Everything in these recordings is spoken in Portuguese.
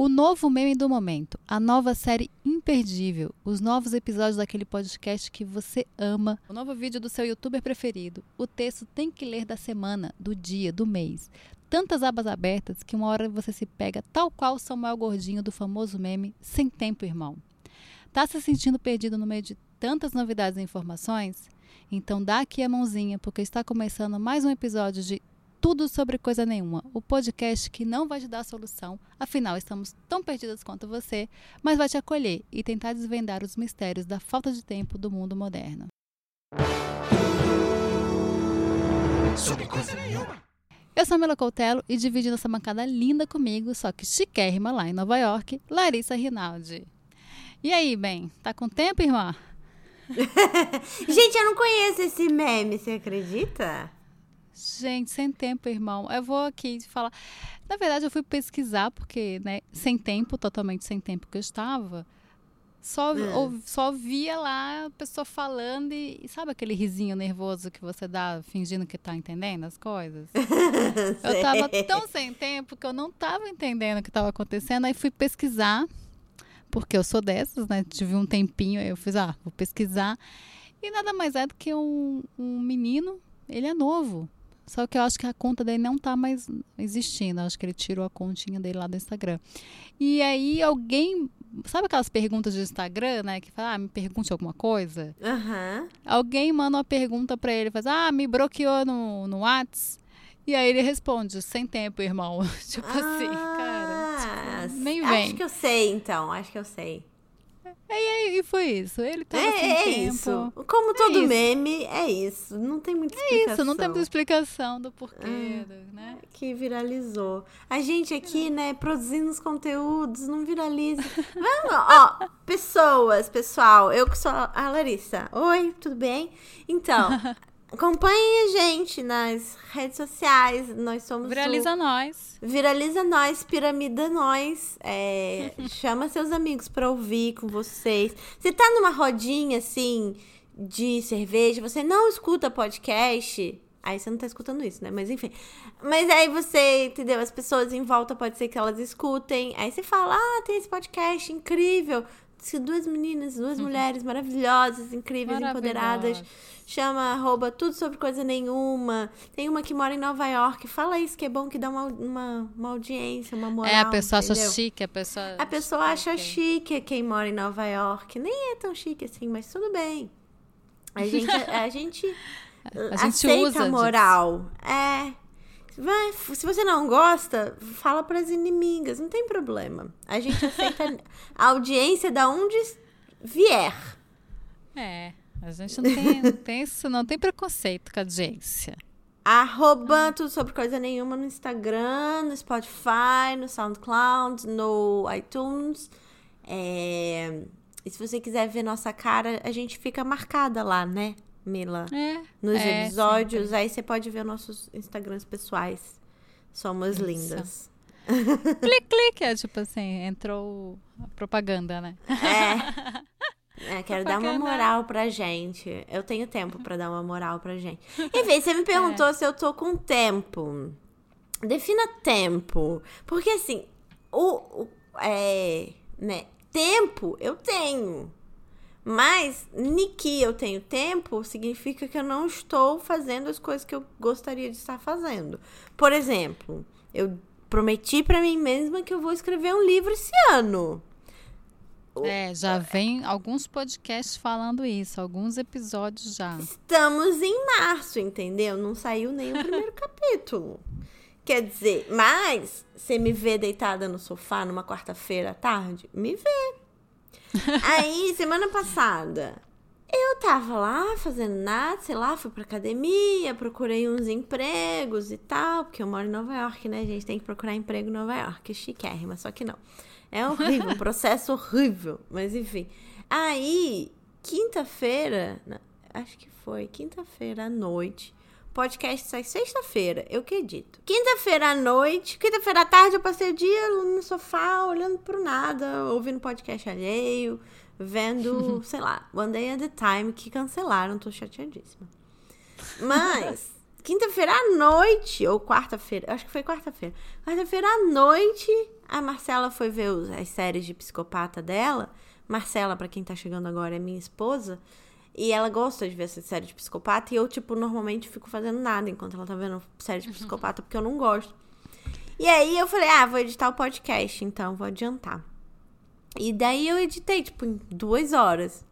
O novo meme do momento, a nova série imperdível, os novos episódios daquele podcast que você ama, o novo vídeo do seu youtuber preferido, o texto tem que ler da semana, do dia, do mês. Tantas abas abertas que uma hora você se pega tal qual Samuel Gordinho do famoso meme Sem Tempo, Irmão. Tá se sentindo perdido no meio de tantas novidades e informações? Então dá aqui a mãozinha, porque está começando mais um episódio de Tudo sobre Coisa Nenhuma, o podcast que não vai te dar a solução, afinal estamos tão perdidas quanto você, mas vai te acolher e tentar desvendar os mistérios da falta de tempo do mundo moderno. Sobre coisa nenhuma. Eu sou a Mila Coutelo e dividindo essa bancada linda comigo, só que chiquérrima lá em Nova York, Larissa Rinaldi. E aí, bem, tá com tempo, irmã? Gente, eu não conheço esse meme, você acredita? Gente, sem tempo, irmão. Eu vou aqui falar. Na verdade, eu fui pesquisar, porque, né, sem tempo, totalmente sem tempo que eu estava, só, É. ou- só via lá a pessoa falando e, e sabe aquele risinho nervoso que você dá fingindo que tá entendendo as coisas? Eu tava tão sem tempo que eu não tava entendendo o que tava acontecendo. Aí fui pesquisar, porque eu sou dessas, né? Tive um tempinho, aí eu fiz, ah, vou pesquisar. E nada mais é do que um, um menino, ele é novo. Só que eu acho que a conta dele não tá mais existindo. Eu acho que ele tirou a continha dele lá do Instagram. E aí alguém. Sabe aquelas perguntas do Instagram, né? Que fala, ah, me pergunte alguma coisa? Aham. Alguém manda uma pergunta pra ele, faz, ah, me bloqueou no, no Whats. E aí ele responde, sem tempo, irmão. tipo assim, cara. Ah, tipo, nem Acho vem. que eu sei, então. Acho que eu sei. E e foi isso. Ele tava sem É, é tempo. isso. Como todo isso. meme, é isso. Não tem muita É explicação. isso, não tem muita explicação do porquê, Ah. do- né? Que viralizou. A gente aqui, né, produzindo os conteúdos, não viraliza. Vamos, ó, pessoas, pessoal. Eu que sou a Larissa. Oi, tudo bem? Então, acompanhem a gente nas redes sociais. Nós somos o- Viraliza nós. Viraliza nós, piramida nós. É, chama seus amigos pra ouvir com vocês. Você tá numa rodinha assim de cerveja, você não escuta podcast. Aí você não tá escutando isso, né? Mas enfim. Mas aí você, entendeu? As pessoas em volta pode ser que elas escutem. Aí você fala: Ah, tem esse podcast incrível. Se Duas meninas, duas mulheres maravilhosas, incríveis, empoderadas. Chama arroba tudo sobre coisa nenhuma. Tem uma que mora em Nova York. Fala isso, que é bom que dá uma, uma, uma audiência, uma moral. É, a pessoa acha entendeu? chique, a pessoa. A pessoa acha chique quem mora em Nova York. Nem é tão chique assim, mas tudo bem. A gente, a gente, A gente aceita usa a moral. É. Vai, se você não gosta, fala pras inimigas, não tem problema. A gente aceita a audiência da onde vier. É, a gente não tem, não tem isso, não tem preconceito com a audiência. Arroba tudo sobre coisa nenhuma no Instagram, no Spotify, no SoundCloud, no iTunes. É, E se você quiser ver nossa cara, a gente fica marcada lá, né, Mila? É. Nos é, episódios, aí você pode ver nossos Instagrams pessoais. Somos Isso. lindas. sempre. Clique, clique. É tipo assim, entrou a propaganda, né? É. É, quero dar uma moral pra gente. Eu tenho tempo pra dar uma moral pra gente. Enfim, você me perguntou É. se eu tô com tempo. Defina tempo. Porque assim, o, o- é, né, tempo eu tenho. Mas ni que eu tenho tempo significa que eu não estou fazendo as coisas que eu gostaria de estar fazendo. Por exemplo, eu prometi pra mim mesma que eu vou escrever um livro esse ano. É, já vem alguns podcasts falando isso, alguns episódios já. Estamos em março, entendeu? Não saiu nem o primeiro capítulo. Quer dizer, mas você me vê deitada no sofá numa quarta-feira à tarde? Me vê. Aí, semana passada, eu tava lá fazendo nada, sei lá, fui pra academia, procurei uns empregos e tal, porque eu moro em Nova York, né, gente? Tem que procurar emprego em Nova York, chiquérrima, só que não. É horrível, um processo horrível, mas enfim. Aí, quinta-feira, acho que foi quinta-feira à noite, podcast sai sexta-feira, eu acredito. Quinta-feira à noite, quinta-feira à tarde eu passei o dia no sofá olhando pro nada, ouvindo podcast alheio, vendo, sei lá, One Day at a Time, que cancelaram, tô chateadíssima. Mas, quinta-feira à noite, ou quarta-feira, acho que foi quarta-feira. Quarta-feira à noite, A Marcela foi ver as séries de psicopata dela. Marcela, pra quem tá chegando agora, é minha esposa. E ela gosta de ver essa série de psicopata. E eu, tipo, normalmente fico fazendo nada enquanto ela tá vendo série de psicopata, porque eu não gosto. E aí eu falei, ah, vou editar o podcast, então vou adiantar. E daí eu editei, tipo, em duas horas.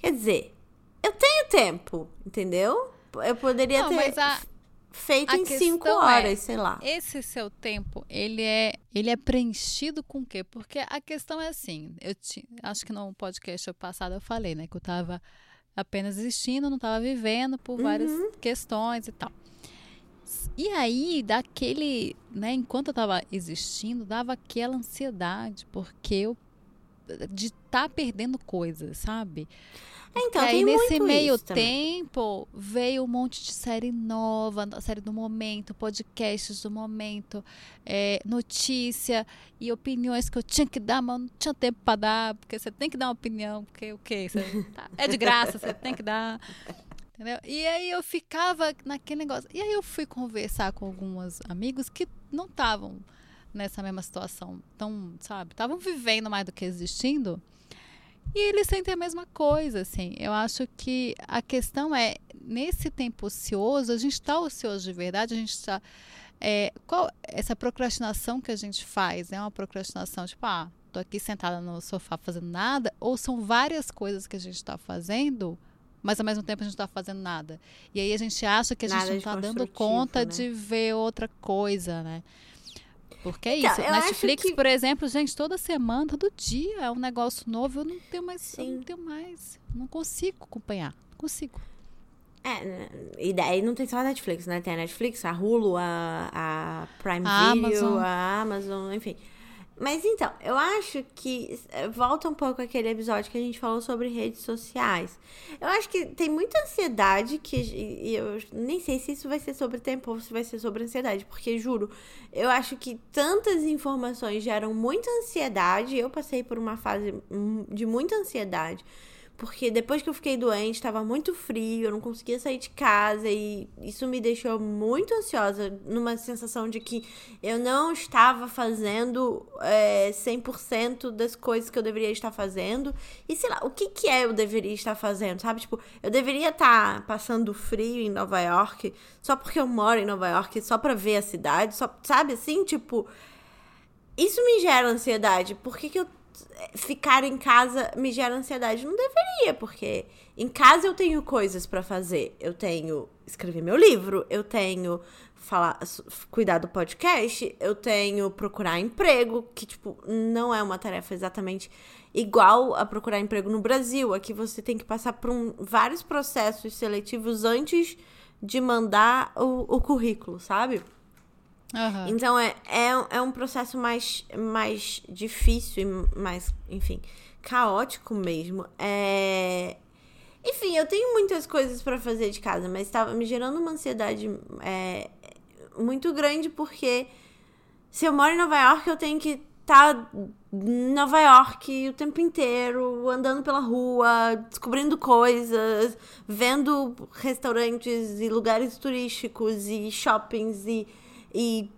Quer dizer, eu tenho tempo, entendeu? Eu poderia Não, ter a- feito a em cinco é, horas, sei lá. Esse seu tempo, ele é, ele é preenchido com o quê? Porque a questão é assim, eu ti- acho que no podcast passado eu falei, né, que eu tava apenas existindo, não tava vivendo por várias questões e tal. E aí, daquele, né, enquanto eu tava existindo, dava aquela ansiedade, porque eu de estar perdendo coisas, sabe? É, então, e aí, nesse meio também. tempo, veio um monte de série nova, série do momento, podcasts do momento, é, notícia e opiniões que eu tinha que dar, mas não tinha tempo para dar, porque você tem que dar uma opinião, porque o quê? Tá- é de graça, você tem que dar. Entendeu? E aí eu ficava naquele negócio. E aí eu fui conversar com alguns amigos que não estavam nessa mesma situação. Então, sabe, estavam vivendo mais do que existindo. E eles sentem a mesma coisa, assim. Eu acho que a questão é, nesse tempo ocioso, a gente está ocioso de verdade, a gente está. É, qual essa procrastinação que a gente faz? É uma procrastinação tipo, ah, tô aqui sentada no sofá fazendo nada? Ou são várias coisas que a gente está fazendo, mas ao mesmo tempo a gente não está fazendo nada? E aí a gente acha que a gente Nada não está dando conta né? de ver outra coisa, né? Porque é Então, isso. acho Netflix, que- por exemplo, gente, toda semana, todo dia é um negócio novo. Eu não tenho mais. Sim. não tenho mais. Não consigo acompanhar. Não consigo. É, e daí não tem só a Netflix, né? Tem a Netflix, a Hulu, a, a Prime A Video, Amazon. a Amazon, enfim. Mas então, eu acho que eh, volta um pouco aquele episódio que a gente falou sobre redes sociais. Eu acho que tem muita ansiedade que e eu nem sei se isso vai ser sobre tempo ou se vai ser sobre ansiedade, porque juro, eu acho que tantas informações geram muita ansiedade. Eu passei por uma fase hum, de muita ansiedade. Porque depois que eu fiquei doente, estava muito frio, eu não conseguia sair de casa e isso me deixou muito ansiosa, numa sensação de que eu não estava fazendo é, 100% das coisas que eu deveria estar fazendo. E sei lá, o que que é eu deveria estar fazendo, sabe? Tipo, eu deveria estar passando frio em Nova York só porque eu moro em Nova York, só pra ver a cidade, só, sabe assim? Tipo, isso me gera ansiedade. Por que, que eu ficar em casa me gera ansiedade? Não deveria, porque em casa eu tenho coisas pra fazer. Eu tenho escrever meu livro, eu tenho falar, cuidar do podcast, eu tenho procurar emprego, que tipo não é uma tarefa exatamente igual a procurar emprego no Brasil. Aqui você tem que passar por um, vários processos seletivos antes de mandar o, o currículo, sabe? Aham. Então é, é, é um processo mais, mais difícil e mais, enfim, caótico mesmo. É... Enfim, eu tenho muitas coisas pra fazer de casa, mas estava me gerando uma ansiedade é, muito grande porque se eu moro em Nova York, eu tenho que estar em Nova York o tempo inteiro, andando pela rua, descobrindo coisas, vendo restaurantes e lugares turísticos e shoppings e e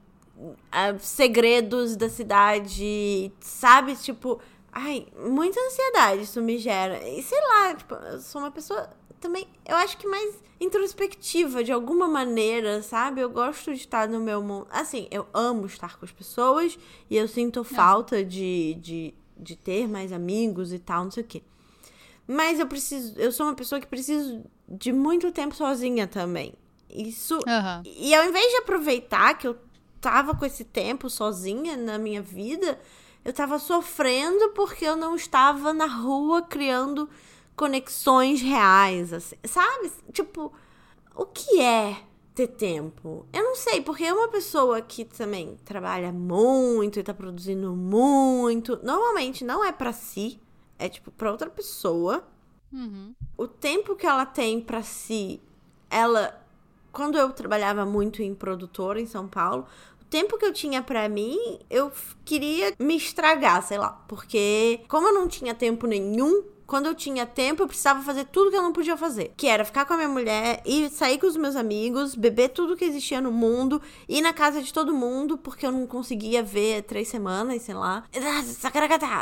ah, segredos da cidade, sabe? Tipo, ai, muita ansiedade isso me gera. E sei lá, tipo, eu sou uma pessoa também, eu acho que mais introspectiva de alguma maneira, sabe? Eu gosto de estar no meu mundo. Assim, eu amo estar com as pessoas e eu sinto falta de, de, de ter mais amigos e tal, não sei o quê. Mas eu preciso, eu sou uma pessoa que preciso de muito tempo sozinha também. Isso Aham. e ao invés de aproveitar que eu tava com esse tempo sozinha na minha vida, eu tava sofrendo porque eu não estava na rua criando conexões reais, assim, sabe? Tipo, o que é ter tempo? Eu não sei, porque é uma pessoa que também trabalha muito e tá produzindo muito, normalmente não é pra si, é tipo pra outra pessoa. Uhum. O tempo que ela tem pra si, ela quando eu trabalhava muito em produtora em São Paulo, o tempo que eu tinha pra mim, eu queria me estragar, sei lá, porque como eu não tinha tempo nenhum quando eu tinha tempo, eu precisava fazer tudo que eu não podia fazer. Que era ficar com a minha mulher, e sair com os meus amigos, beber tudo que existia no mundo, ir na casa de todo mundo, porque eu não conseguia ver três semanas, sei lá.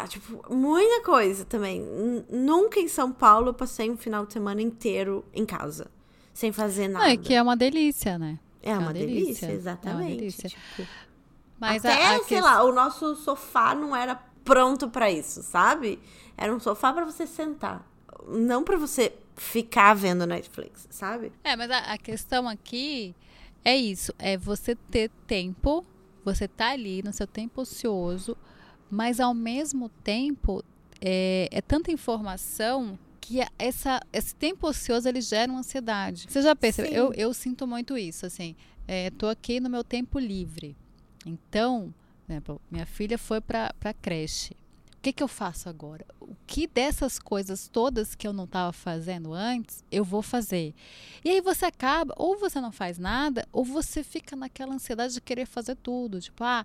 Tipo, muita coisa também. Nunca em São Paulo eu passei um final de semana inteiro em casa. Sem fazer nada. É que é uma delícia, né? É, uma, uma delícia, delícia, exatamente. É uma delícia. Tipo, mas até, a, a sei que... lá, o nosso sofá não era pronto para isso, sabe? Era um sofá para você sentar, não para você ficar vendo Netflix, sabe? É, mas a, a, questão aqui é isso, é você ter tempo, você tá ali no seu tempo ocioso, mas ao mesmo tempo é, é tanta informação que essa, esse tempo ocioso ele gera uma ansiedade. Você já percebeu? Eu, eu sinto muito isso, assim. É, tô aqui no meu tempo livre. Então, né, minha filha foi para a creche. O que, que eu faço agora? O que dessas coisas todas que eu não estava fazendo antes, eu vou fazer? E aí você acaba, ou você não faz nada, ou você fica naquela ansiedade de querer fazer tudo. Tipo, ah,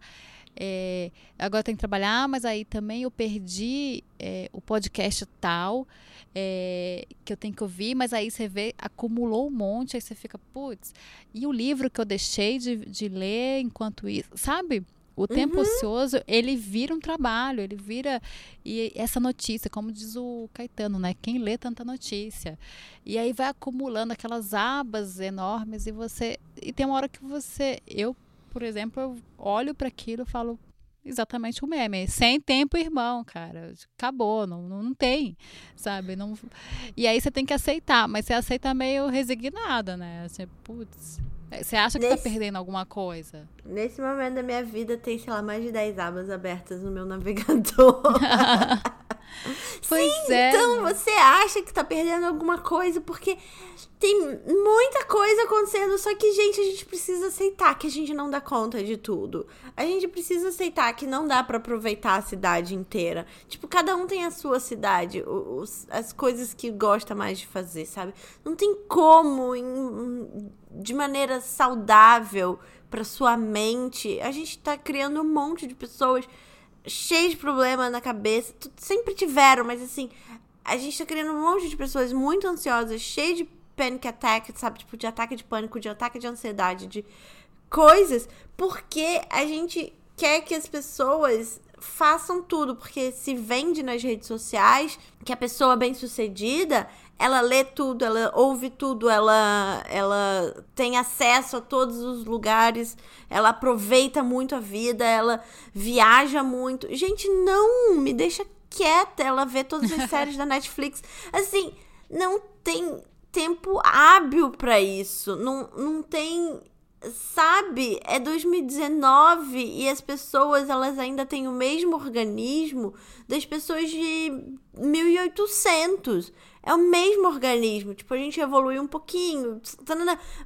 é, agora tenho que trabalhar, mas aí também eu perdi é, o podcast tal é, que eu tenho que ouvir, mas aí você vê, acumulou um monte, aí você fica, putz, e o livro que eu deixei de, de ler enquanto isso, sabe? O tempo uhum. ocioso, ele vira um trabalho, ele vira. E essa notícia, como diz o Caetano, né? Quem lê tanta notícia? E aí vai acumulando aquelas abas enormes e você. E tem uma hora que você. Eu, por exemplo, eu olho para aquilo e falo, exatamente o meme. Sem tempo, irmão, cara. Acabou, não, não, não, tem, sabe? Não... E aí você tem que aceitar, mas você aceita meio resignada, né? Você, putz. É, você acha que tá Nesse... tá perdendo alguma coisa? Nesse momento da minha vida tem, sei lá, mais de 10 abas abertas no meu navegador. pois Sim, é. Então você acha que tá perdendo alguma coisa porque tem muita coisa acontecendo, só que, gente, a gente precisa aceitar que a gente não dá conta de tudo. A gente precisa aceitar que não dá para aproveitar a cidade inteira. Tipo, cada um tem a sua cidade, os, as coisas que gosta mais de fazer, sabe? Não tem como, em, de maneira saudável para sua mente. A gente tá criando um monte de pessoas cheias de problema na cabeça. Sempre tiveram, mas assim, a gente tá criando um monte de pessoas muito ansiosas, cheias de panic attack, sabe? Tipo, de ataque de pânico, de ataque de ansiedade, de coisas, porque a gente quer que as pessoas façam tudo, porque se vende nas redes sociais que a pessoa bem-sucedida, ela lê tudo, ela ouve tudo, ela ela tem acesso a todos os lugares, ela aproveita muito a vida, ela viaja muito. Gente, não, me deixa quieta, ela vê todas as séries da Netflix. Assim, não tem tempo hábil para isso. Não, não tem. Sabe? É 2019 e as pessoas elas ainda têm o mesmo organismo das pessoas de 1800. É o mesmo organismo. Tipo, a gente evoluiu um pouquinho.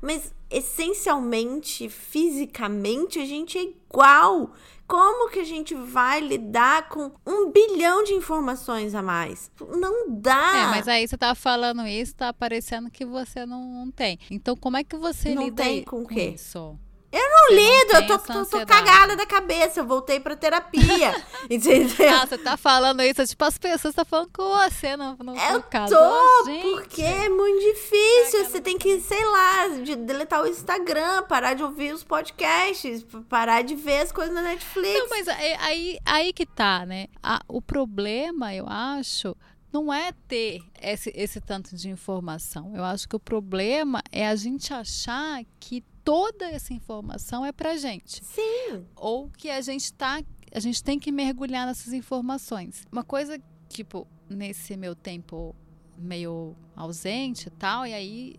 Mas essencialmente, fisicamente, a gente é igual. Como que a gente vai lidar com um bilhão de informações a mais? Não dá. É, mas aí você tá falando isso, tá parecendo que você não, não tem. Então, como é que você não lida tem com, com isso? Eu não lido, eu tô, tô, tô, cagada da cabeça, eu voltei pra terapia. entendeu? Ah, você tá falando isso, tipo, as pessoas estão falando com você no, no, eu no caso. tô, gente. porque é muito difícil. Você tem que, sei lá, de deletar o Instagram, parar de ouvir os podcasts, parar de ver as coisas na Netflix. Não, mas aí, aí que tá, né? O problema, eu acho, não é ter esse, esse tanto de informação. Eu acho que o problema é a gente achar que toda essa informação é pra gente. Sim. Ou que a gente tá. A gente tem que mergulhar nessas informações. Uma coisa, tipo, nesse meu tempo meio ausente e tal, e aí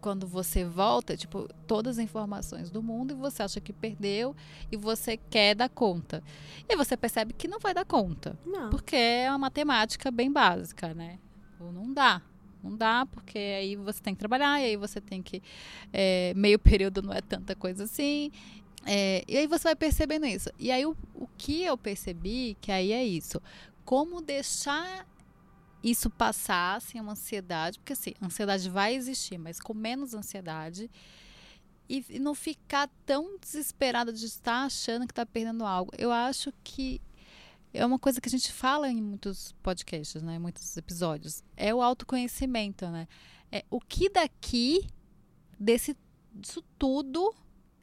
quando você volta, tipo, todas as informações do mundo e você acha que perdeu e você quer dar conta. E você percebe que não vai dar conta. Não. Porque é uma matemática bem básica, né? Ou não dá. Não dá, porque aí você tem que trabalhar, e aí você tem que. É, meio período não é tanta coisa assim. É, e aí você vai percebendo isso. E aí o, o que eu percebi, que aí é isso. Como deixar isso passar sem uma ansiedade, porque assim, ansiedade vai existir, mas com menos ansiedade. E, e não ficar tão desesperada de estar achando que está perdendo algo. Eu acho que é uma coisa que a gente fala em muitos podcasts, né? Muitos episódios. É o autoconhecimento, né? É o que daqui desse disso tudo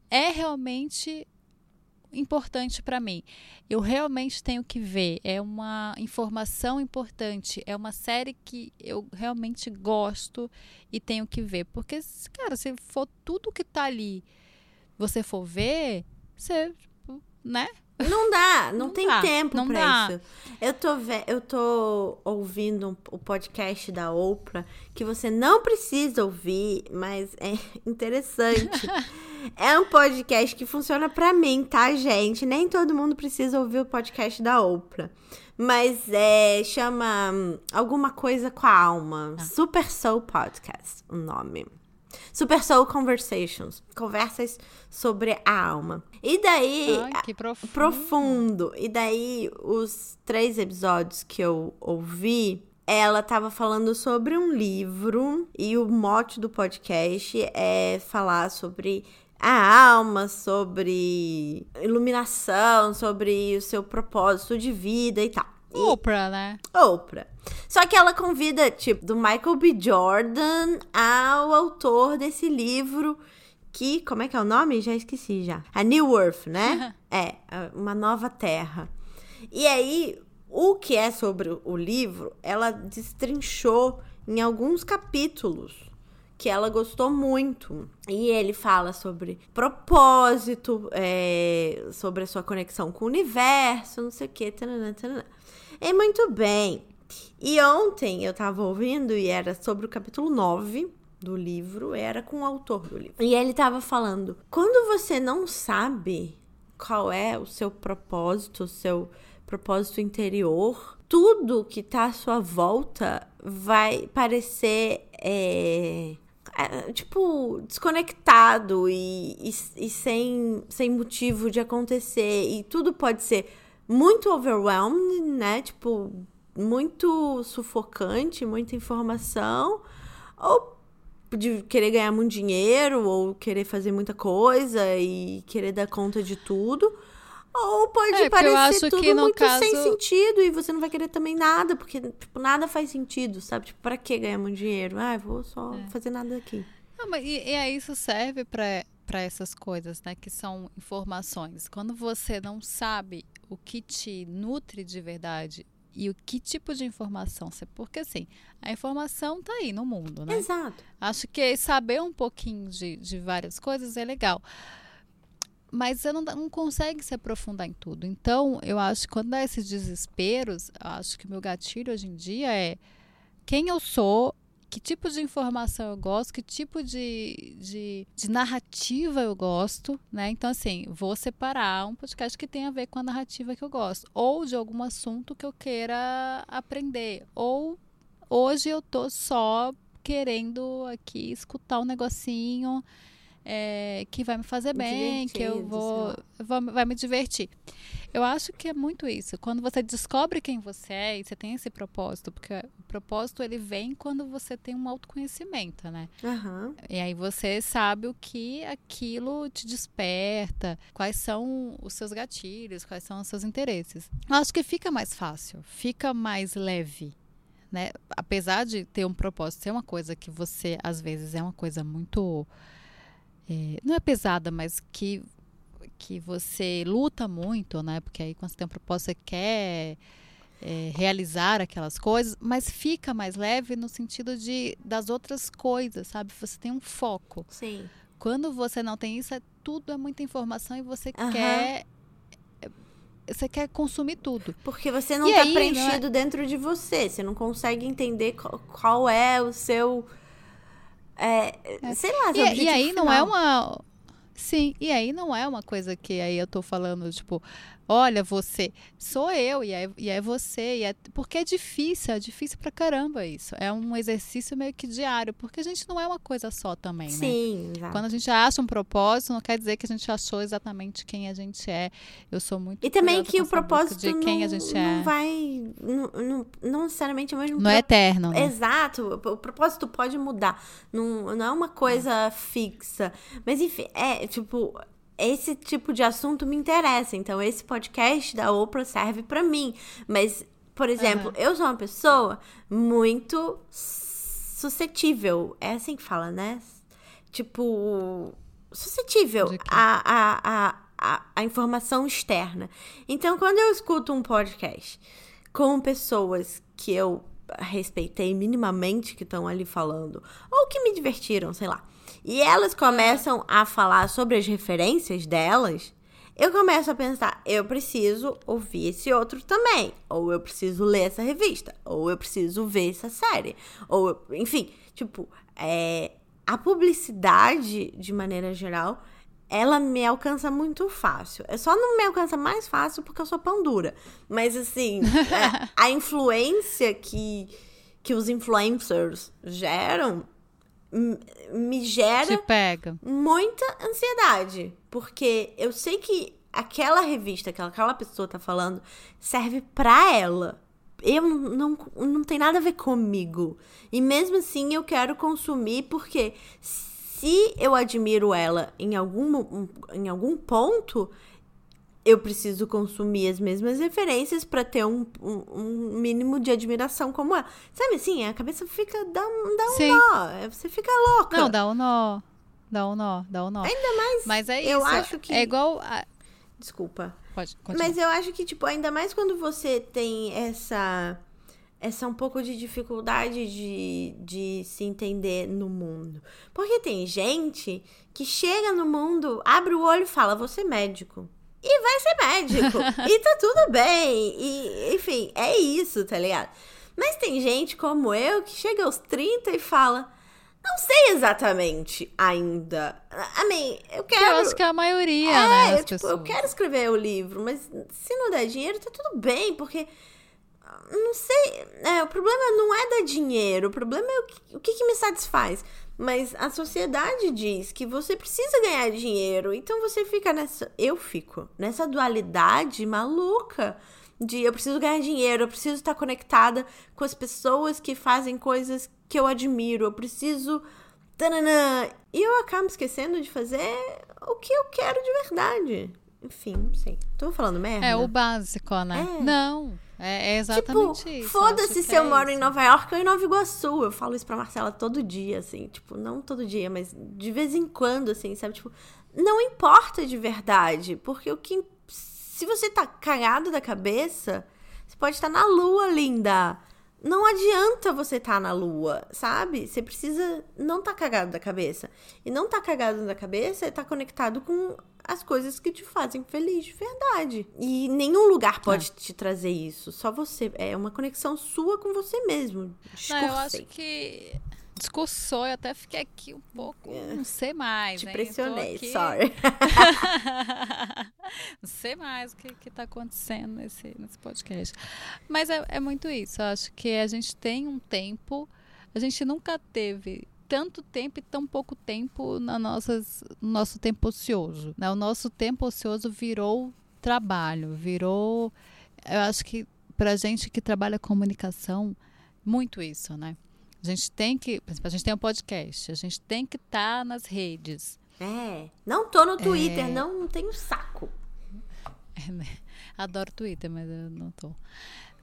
é realmente importante para mim. Eu realmente tenho que ver. É uma informação importante. É uma série que eu realmente gosto e tenho que ver. Porque, cara, se for tudo que tá ali, você for ver, você, né? Não dá, não, Não tem dá, tempo não pra dá. isso. Eu tô, eu tô ouvindo o podcast da Oprah, que você não precisa ouvir, mas é interessante. é um podcast que funciona pra mim, tá, gente? Nem todo mundo precisa ouvir o podcast da Oprah. Mas é, chama hum, alguma coisa com a alma. Super Soul Podcast, o nome. Super Soul Conversations. Conversas sobre a alma. E daí, Ai, que profundo. profundo. E daí, os três episódios que eu ouvi, ela tava falando sobre um livro. E o mote do podcast é falar sobre a alma, sobre iluminação, sobre o seu propósito de vida e tal. E- Oprah, né? Oprah. Só que ela convida, tipo, do Michael B. Jordan ao autor desse livro que, como é que é o nome? Já esqueci já. A New Earth, né? é, uma nova terra. E aí, o que é sobre o livro, ela destrinchou em alguns capítulos que ela gostou muito. E ele fala sobre propósito, é, sobre a sua conexão com o universo, não sei o que. Tanana, tanana. É muito bem. E ontem eu tava ouvindo e era sobre o capítulo 9 do livro, era com o autor do livro. E ele tava falando: quando você não sabe qual é o seu propósito, o seu propósito interior, tudo que tá à sua volta vai parecer. é, é, tipo, desconectado e, e, e sem, sem motivo de acontecer. E tudo pode ser muito overwhelmed, né? Tipo, muito sufocante, muita informação. Ou de querer ganhar muito dinheiro, ou querer fazer muita coisa e querer dar conta de tudo. Ou pode É, parecer tudo que muito sem caso- sentido e você não vai querer também nada, porque, tipo, nada faz sentido, sabe? Tipo, pra que ganhar muito dinheiro? Ah, vou só É. fazer nada aqui. Não, mas e, e aí isso serve para para essas coisas, né, que são informações. Quando você não sabe o que te nutre de verdade e o que tipo de informação você, porque assim, a informação tá aí no mundo, né? Exato. Acho que saber um pouquinho de, de várias coisas é legal. Mas você não, não consegue se aprofundar em tudo. Então, eu acho que quando dá esses desesperos, eu acho que o meu gatilho hoje em dia é quem eu sou, que tipo de informação eu gosto, que tipo de, de, de narrativa eu gosto, né? Então, assim, vou separar um podcast que tem a ver com a narrativa que eu gosto. Ou de algum assunto que eu queira aprender. Ou hoje eu tô só querendo aqui escutar um negocinho é, que vai me fazer bem, que eu vou, vou- vai me divertir. Eu acho que é muito isso. Quando você descobre quem você é e você tem esse propósito, porque o propósito ele vem quando você tem um autoconhecimento, né? Aham. E aí você sabe o que aquilo te desperta, quais são os seus gatilhos, quais são os seus interesses. Eu acho que fica mais fácil, fica mais leve, né? Apesar de ter um propósito, ser uma coisa que você às vezes é uma coisa muito é, não é pesada, mas que que você luta muito, né? Porque aí quando você tem um propósito, você quer é, realizar aquelas coisas, mas fica mais leve no sentido de das outras coisas, sabe? Você tem um foco. Sim. Quando você não tem isso, é, tudo é muita informação e você Aham. quer é, você quer consumir tudo. Porque você não E tá aí, preenchido dentro de você. Você não consegue entender qual, qual é o seu. É, Sei lá, E, e objetivo aí não é final. uma. Sim, e aí não é uma coisa que aí eu tô falando, tipo, olha, você, sou eu, e é, e é você, e é, porque é difícil, é difícil pra caramba isso. É um exercício meio que diário, porque a gente não é uma coisa só também, né? Sim, exato. Quando a gente acha um propósito, não quer dizer que a gente achou exatamente quem a gente é. Eu sou muito E também que o propósito de quem não, a gente não é. vai. Não, não, não necessariamente é o mesmo Não é pro- eterno, né? Exato, o propósito pode mudar. Não, não é uma coisa fixa. Mas enfim, é tipo. Esse tipo de assunto me interessa. Então, esse podcast da Oprah serve para mim. Mas, por exemplo, uhum. eu sou uma pessoa muito suscetível. É assim que fala, né? Tipo, suscetível a, a, a, a, a informação externa. Então, quando eu escuto um podcast com pessoas que eu respeitei minimamente que estão ali falando, ou que me divertiram, sei lá. E elas começam a falar sobre as referências delas, eu começo a pensar, eu preciso ouvir esse outro também, ou eu preciso ler essa revista, ou eu preciso ver essa série, ou eu, enfim, tipo, é, a publicidade de maneira geral ela me alcança muito fácil. É só não me alcança mais fácil porque eu sou pão dura. Mas assim, é, a influência que, que os influencers geram me gera muita ansiedade. Porque eu sei que aquela revista que aquela pessoa tá falando serve pra ela. Eu não, não tem nada a ver comigo. E mesmo assim eu quero consumir porque se eu admiro ela em algum, em algum ponto, eu preciso consumir as mesmas referências para ter um, um, um, mínimo de admiração como ela. Sabe assim, a cabeça fica. dá, dá um Sim. nó. Você fica louca. Não, dá um nó. Dá um nó, dá um nó. Ainda mais. Mas é isso. Eu acho que. É igual. A... Desculpa. Pode continuar. Mas eu acho que, tipo, ainda mais quando você tem essa essa um pouco de dificuldade de, de se entender no mundo. Porque tem gente que chega no mundo, abre o olho e fala: Você é médico. E vai ser médico. e tá tudo bem. E, enfim, é isso, tá ligado? Mas tem gente como eu que chega aos 30 e fala: Não sei exatamente ainda. Mean, eu quero. Eu acho que é a maioria, é, né? Eu, tipo, eu quero escrever o livro, mas se não der dinheiro, tá tudo bem, porque não sei. É, o problema não é dar dinheiro, o problema é o que, o que, que me satisfaz. Mas a sociedade diz que você precisa ganhar dinheiro, então você fica nessa. Eu fico nessa dualidade maluca de eu preciso ganhar dinheiro, eu preciso estar conectada com as pessoas que fazem coisas que eu admiro, eu preciso. Tananã, e eu acabo esquecendo de fazer o que eu quero de verdade. Enfim, não sei. Tô falando merda? É o básico, né? É. Não. É, é exatamente tipo, isso. Foda-se se é eu moro em Nova York ou em Nova Iguaçu. Eu falo isso pra Marcela todo dia, assim. Tipo, não todo dia, mas de vez em quando, assim, sabe? Tipo, não importa de verdade. Porque o que. Se você tá cagado da cabeça, você pode estar na lua, linda. Não adianta você estar tá na lua, sabe? Você precisa não tá cagado da cabeça. E não tá cagado da cabeça é estar tá conectado com as coisas que te fazem feliz de verdade. E nenhum lugar pode é. te trazer isso. Só você. É uma conexão sua com você mesmo. Não, eu acho que discursou, eu até fiquei aqui um pouco, é. não sei mais. Te hein? pressionei, sorry. não sei mais o que, está acontecendo nesse, nesse podcast. Mas é, é muito isso. Eu acho que a gente tem um tempo, a gente nunca teve tanto tempo e tão pouco tempo na nossas, no nosso tempo ocioso. Né? O nosso tempo ocioso virou trabalho, virou. Eu acho que para gente que trabalha comunicação, muito isso, né? A gente tem que, a gente tem um podcast, a gente tem que estar tá nas redes. É, não tô no Twitter, é... não tenho saco. É, né? Adoro Twitter, mas eu não tô.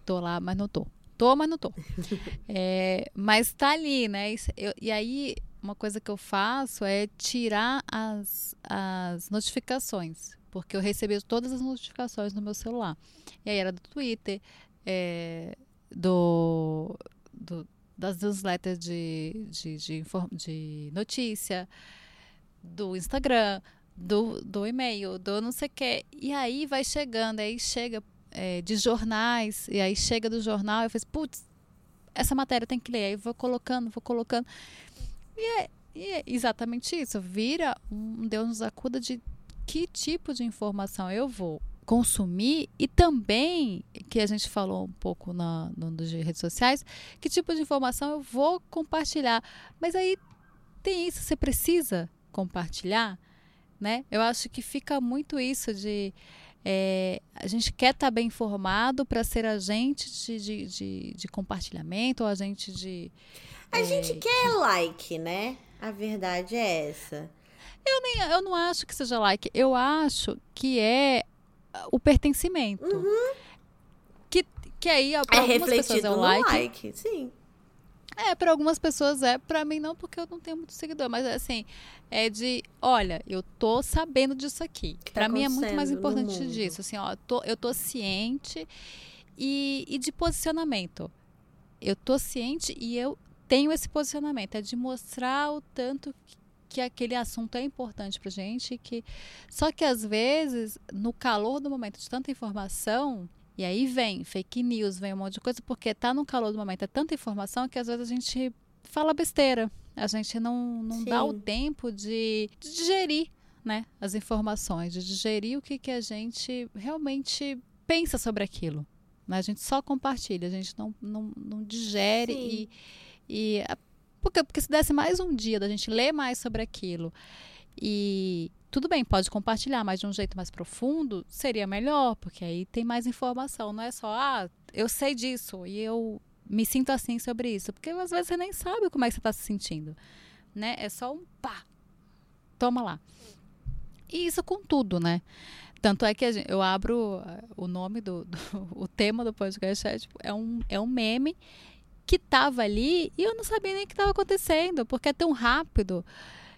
Tô lá, mas não tô. Tô, mas não tô. É, mas tá ali, né? Eu, e aí, uma coisa que eu faço é tirar as, as notificações. Porque eu recebi todas as notificações no meu celular. E aí era do Twitter, é, do, do, das newsletters de, de, de, de notícia, do Instagram, do, do e-mail, do não sei o quê. E aí vai chegando, aí chega é, de jornais, e aí chega do jornal eu falo, putz, essa matéria tem que ler. Aí vou colocando, vou colocando. E é, e é exatamente isso. Vira um Deus nos acuda de que tipo de informação eu vou consumir e também, que a gente falou um pouco na, no, nas redes sociais, que tipo de informação eu vou compartilhar. Mas aí tem isso, você precisa compartilhar, né? Eu acho que fica muito isso de é, a gente quer estar tá bem informado para ser agente de, de, de, de, compartilhamento ou agente de. A é, gente quer like, né? A verdade é essa. Eu, nem, eu não acho que seja like. Eu acho que é o pertencimento. Que, que aí, É algumas pessoas é o like. like. sim. É, para algumas pessoas é, para mim não, porque eu não tenho muito seguidor, mas assim, é de, olha, eu tô sabendo disso aqui. Tá Para mim é muito mais importante disso, assim, ó, eu tô, eu tô ciente e, e de posicionamento. Eu tô ciente e eu tenho esse posicionamento, é de mostrar o tanto que, que aquele assunto é importante pra gente, que só que às vezes, no calor do momento de tanta informação, e aí vem fake news, vem um monte de coisa, porque tá no calor do momento, é tanta informação que às vezes a gente fala besteira. A gente não, não dá o tempo de, de digerir né, as informações, de digerir o que, que a gente realmente pensa sobre aquilo. Né? A gente só compartilha, a gente não, não, não digere Sim. e, e a- porque, porque se desse mais um dia da gente ler mais sobre aquilo e tudo bem, pode compartilhar, mas de um jeito mais profundo seria melhor, porque aí tem mais informação. Não é só, ah, eu sei disso e eu me sinto assim sobre isso. Porque às vezes você nem sabe como é que você está se sentindo. Né? É só um pá, toma lá. E isso com tudo, né? Tanto é que gente- eu abro eh, o nome do, do- o tema do podcast é, tipo, é, um, é um meme que tava ali e eu não sabia nem o que estava acontecendo, porque é tão rápido.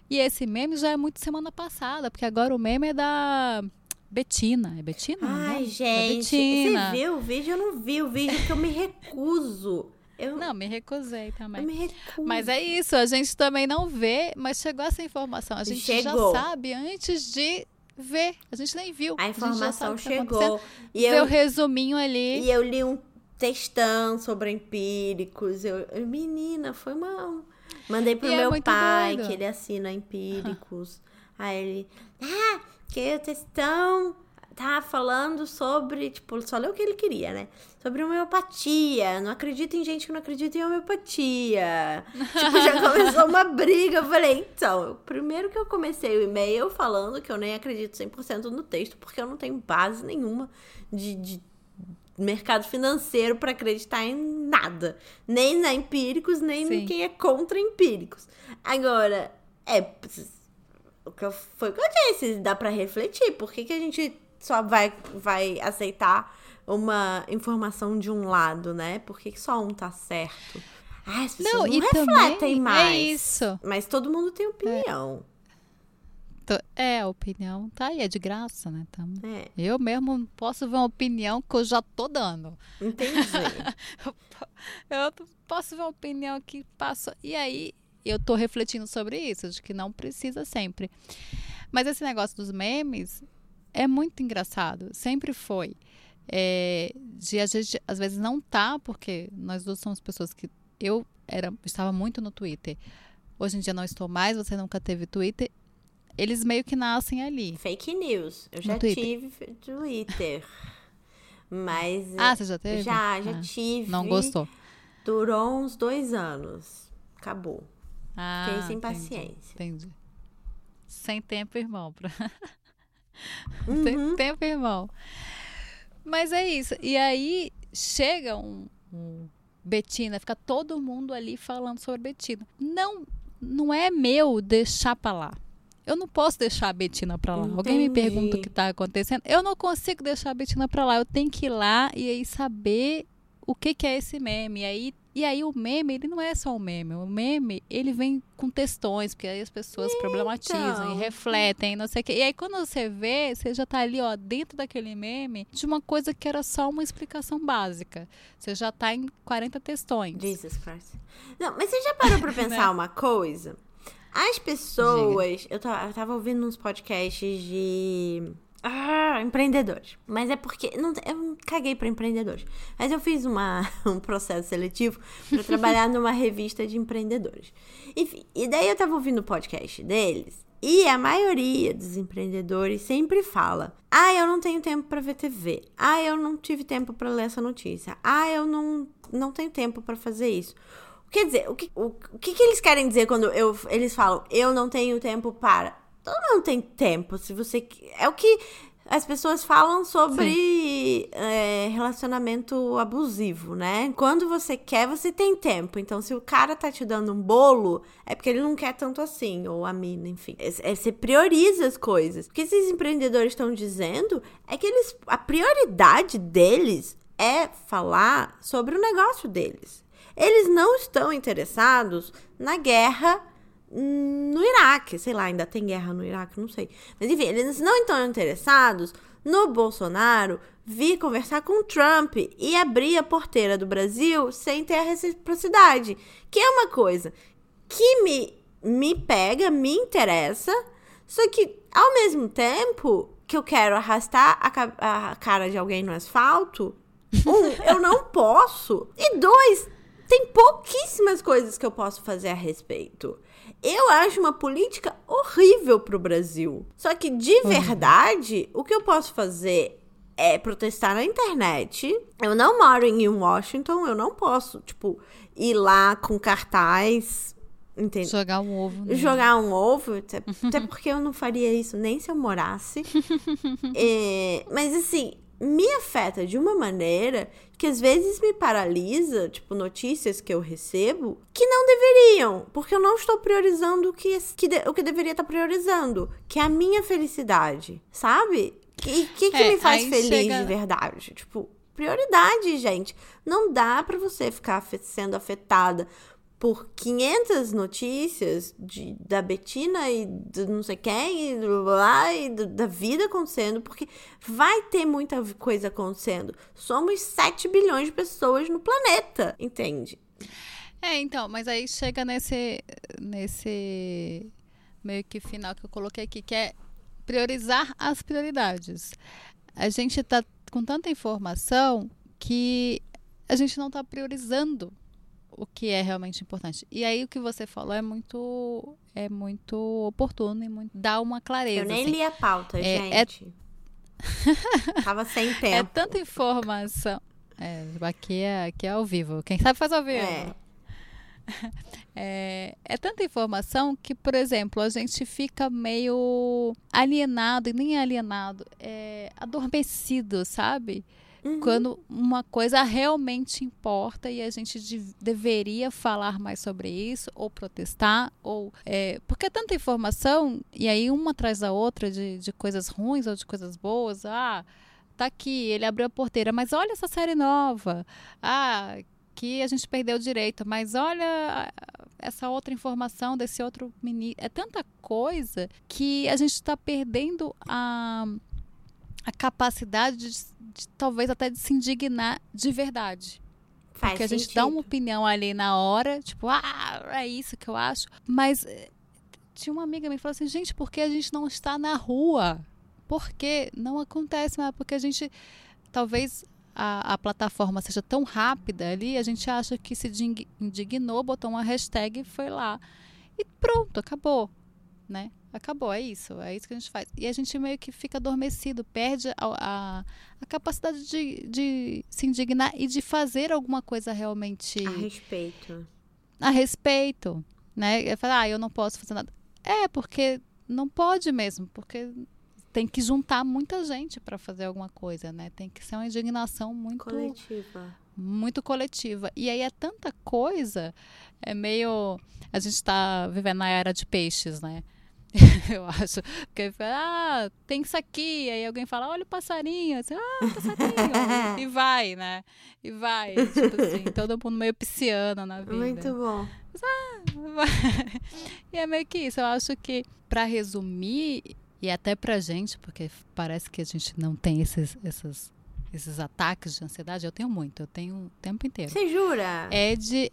E esse meme já é muito semana passada, porque agora o meme é da Betina. É Betina? Ai, nome? gente. Da Você viu o vídeo? Eu não vi o vídeo porque eu me recuso. Eu, Não, me recusei eu também. me recuso. Mas é isso, a gente também não vê, mas chegou essa informação. A gente Chegou. já sabe antes de ver. A gente nem viu. A informação que tá chegou. E Vê o eu, resuminho ali. e eu li um textão sobre empíricos. Eu, eu- menina, foi uma. Mandei pro E é meu muito pai, doido. que ele assina empíricos. Aí ele. Ah, que o textão tá falando sobre. Tipo, só leu o que ele queria, né? Sobre homeopatia. Não acredito em gente que não acredita em homeopatia. tipo, já começou uma briga. Eu falei, então, primeiro que eu comecei o e-mail falando que eu nem acredito 100% no texto, porque eu não tenho base nenhuma de, de mercado financeiro para acreditar em nada. Nem na empíricos, nem Sim. em quem é contra empíricos. Agora, é. O que eu, foi o que eu disse, dá para refletir. Por que, que a gente só vai, vai aceitar uma informação de um lado, né? Por que, que só um tá certo? Ah, as pessoas não, e refletem também mais. É isso. Mas todo mundo tem opinião. É, a opinião tá aí, é de graça, né? Tamo- É, Eu mesmo posso ver uma opinião que eu já tô dando. entendi. Eu posso ver uma opinião que passa. E aí, eu tô refletindo sobre isso, de que não precisa sempre. Mas esse negócio dos memes é muito engraçado. Sempre foi. É, de a gente, às vezes, não tá, porque nós duas somos pessoas que. Eu era, estava muito no Twitter. Hoje em dia não estou mais, você nunca teve Twitter. Eles meio que nascem ali. Fake news. Eu já Twitter. tive Twitter. Mas. Ah, você já teve? Já, já Ah, tive. Não gostou. Durou uns dois anos. Acabou. Ah, Fiquei sem entendi, paciência. Entendi. Sem tempo, irmão. Pra... Uhum. Sem tempo, irmão. Mas é isso. E aí chega um, um Betina, fica todo mundo ali falando sobre Betina. Não, não é meu deixar pra lá. Eu não posso deixar a Betina pra lá. Alguém me Entendi. pergunta o que tá acontecendo. Eu não consigo deixar a Betina pra lá. Eu tenho que ir lá e aí saber o que, que é esse meme. E aí, e aí o meme, ele não é só um meme. O meme, ele vem com textões, porque aí as pessoas problematizam Então. e refletem, não sei o quê. E aí quando você vê, você já tá ali, ó, dentro daquele meme, de uma coisa que era só uma explicação básica. Você já tá em 40 textões. Jesus Christ. Não, mas você já parou pra pensar uma coisa? As pessoas. Eu tava, eu tava ouvindo uns podcasts de. Ah, empreendedores. Mas é porque. Não, eu caguei pra empreendedores. Mas eu fiz uma, um processo seletivo pra trabalhar numa revista de empreendedores. Enfim, e daí eu tava ouvindo o podcast deles. E a maioria dos empreendedores sempre fala: Ah, eu não tenho tempo pra ver TV. Ah, eu não tive tempo pra ler essa notícia. Ah, eu não, não tenho tempo pra fazer isso. Quer dizer, o que, o, o que, que eles querem dizer quando eu, eles falam eu não tenho tempo para? Todo mundo tem tempo, se você. É o que as pessoas falam sobre é, relacionamento abusivo, né? Quando você quer, você tem tempo. Então, se o cara tá te dando um bolo, é porque ele não quer tanto assim, ou a mina, enfim. É, é, você prioriza as coisas. O que esses empreendedores estão dizendo é que eles. A prioridade deles é falar sobre o negócio deles. Eles não estão interessados na guerra no Iraque. Sei lá, ainda tem guerra no Iraque, não sei. Mas enfim, eles não estão interessados no Bolsonaro vir conversar com Trump e abrir a porteira do Brasil sem ter a reciprocidade. Que é uma coisa que me, me pega, me interessa, só que ao mesmo tempo que eu quero arrastar a, a cara de alguém no asfalto, um, eu não posso. E dois, tem pouquíssimas coisas que eu posso fazer a respeito. Eu acho uma política horrível pro Brasil. Só que, de uhum. verdade, o que eu posso fazer é protestar na internet. Eu não moro em Washington, eu não posso, tipo, ir lá com cartaz. Entende? Jogar um ovo. Né? Jogar um ovo, até, até, porque eu não faria isso nem se eu morasse. é, mas assim, me afeta de uma maneira que às vezes me paralisa, tipo, notícias que eu recebo, que não deveriam, porque eu não estou priorizando o que, que de, o que deveria estar priorizando, que é a minha felicidade, sabe? O que, que, que é, me faz feliz chega... de verdade? Tipo, prioridade, gente. Não dá para você ficar sendo afetada por 500 notícias de, da Betina e do não sei quem e, lá, e do, da vida acontecendo, porque vai ter muita coisa acontecendo. Somos 7 bilhões de pessoas no planeta, entende? É, então, mas aí chega nesse, nesse meio que final que eu coloquei aqui, que é priorizar as prioridades. A gente tá com tanta informação que a gente não está priorizando o que é realmente importante. E aí o que você falou é muito é muito oportuno e muito, dá uma clareza. Eu nem assim. li a pauta, é, é gente. É... Tava sem tempo. É tanta informação. É, aqui é, aqui é ao vivo. Quem sabe faz ao vivo. É. É, é, tanta informação que, por exemplo, a gente fica meio alienado, e nem alienado, é adormecido, sabe? Uhum. Quando uma coisa realmente importa e a gente de, deveria falar mais sobre isso, ou protestar, ou. É, porque é tanta informação, e aí uma atrás da outra de, de coisas ruins ou de coisas boas. Ah, tá aqui, ele abriu a porteira, mas olha essa série nova. Ah, que a gente perdeu o direito, mas olha essa outra informação desse outro ministro. É tanta coisa que a gente está perdendo a, a capacidade de de, talvez até de se indignar de verdade. Faz Porque a gente dá uma opinião ali na hora, tipo, ah, é isso que eu acho. Mas eh, tinha uma amiga me falou assim, gente, por que a gente não está na rua? Por que não acontece? Mas porque a gente, talvez a, a, plataforma seja tão rápida ali, a gente acha que se indignou, botou uma hashtag e foi lá. E pronto, acabou, né? Acabou, é isso, é isso que a gente faz. E a gente meio que fica adormecido, perde a, a, a capacidade de, de se indignar e de fazer alguma coisa realmente. A respeito. A respeito. Né? Eu falo, ah, eu não posso fazer nada. É, porque não pode mesmo, porque tem que juntar muita gente para fazer alguma coisa, né? Tem que ser uma indignação muito coletiva. Muito coletiva. E aí é tanta coisa, é meio a gente está vivendo na era de peixes, né? eu acho. Porque ah, tem isso aqui. Aí alguém fala, olha o passarinho. Assim, ah, passarinho. e vai, né? E vai. Tipo assim, todo mundo meio pisciano na vida. Muito bom. Mas, ah, e é meio que isso. Eu acho que, para resumir, e até pra gente, porque parece que a gente não tem esses, esses, esses ataques de ansiedade, eu tenho muito, eu tenho o tempo inteiro. Você jura? É de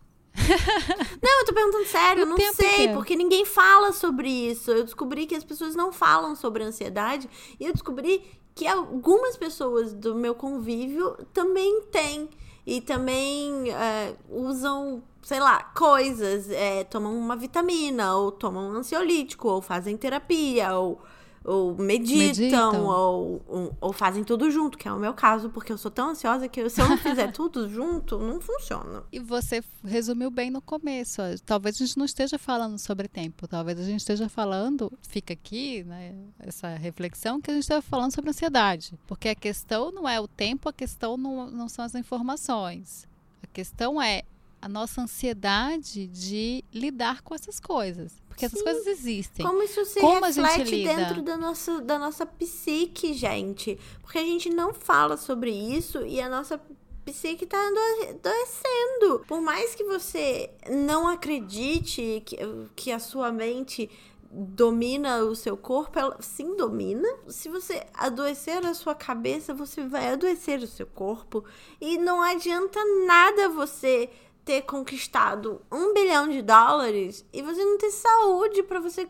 não, eu tô perguntando sério, eu não sei, inteiro. porque ninguém fala sobre isso. Eu descobri que as pessoas não falam sobre ansiedade e eu descobri que algumas pessoas do meu convívio também têm e também é, usam, sei lá, coisas, é, tomam uma vitamina ou tomam um ansiolítico ou fazem terapia ou ou meditam, Meditam. Ou, ou, ou fazem tudo junto, que é o meu caso, porque eu sou tão ansiosa que se eu não fizer tudo junto, não funciona. E você resumiu bem no começo. Talvez a gente não esteja falando sobre tempo, talvez a gente esteja falando, fica aqui, né, essa reflexão, que a gente esteja falando sobre ansiedade. Porque a questão não é o tempo, a questão não, não são as informações. A questão é a nossa ansiedade de lidar com essas coisas. Porque essas Sim. coisas existem. Como isso se Como reflete dentro da nossa, da nossa psique, gente? Porque a gente não fala sobre isso e a nossa psique tá ado- adoecendo. Por mais que você não acredite que, que a sua mente domina o seu corpo, ela sim domina. Se você adoecer a sua cabeça, você vai adoecer o seu corpo. E não adianta nada você ter conquistado um bilhão de dólares e você não ter saúde pra você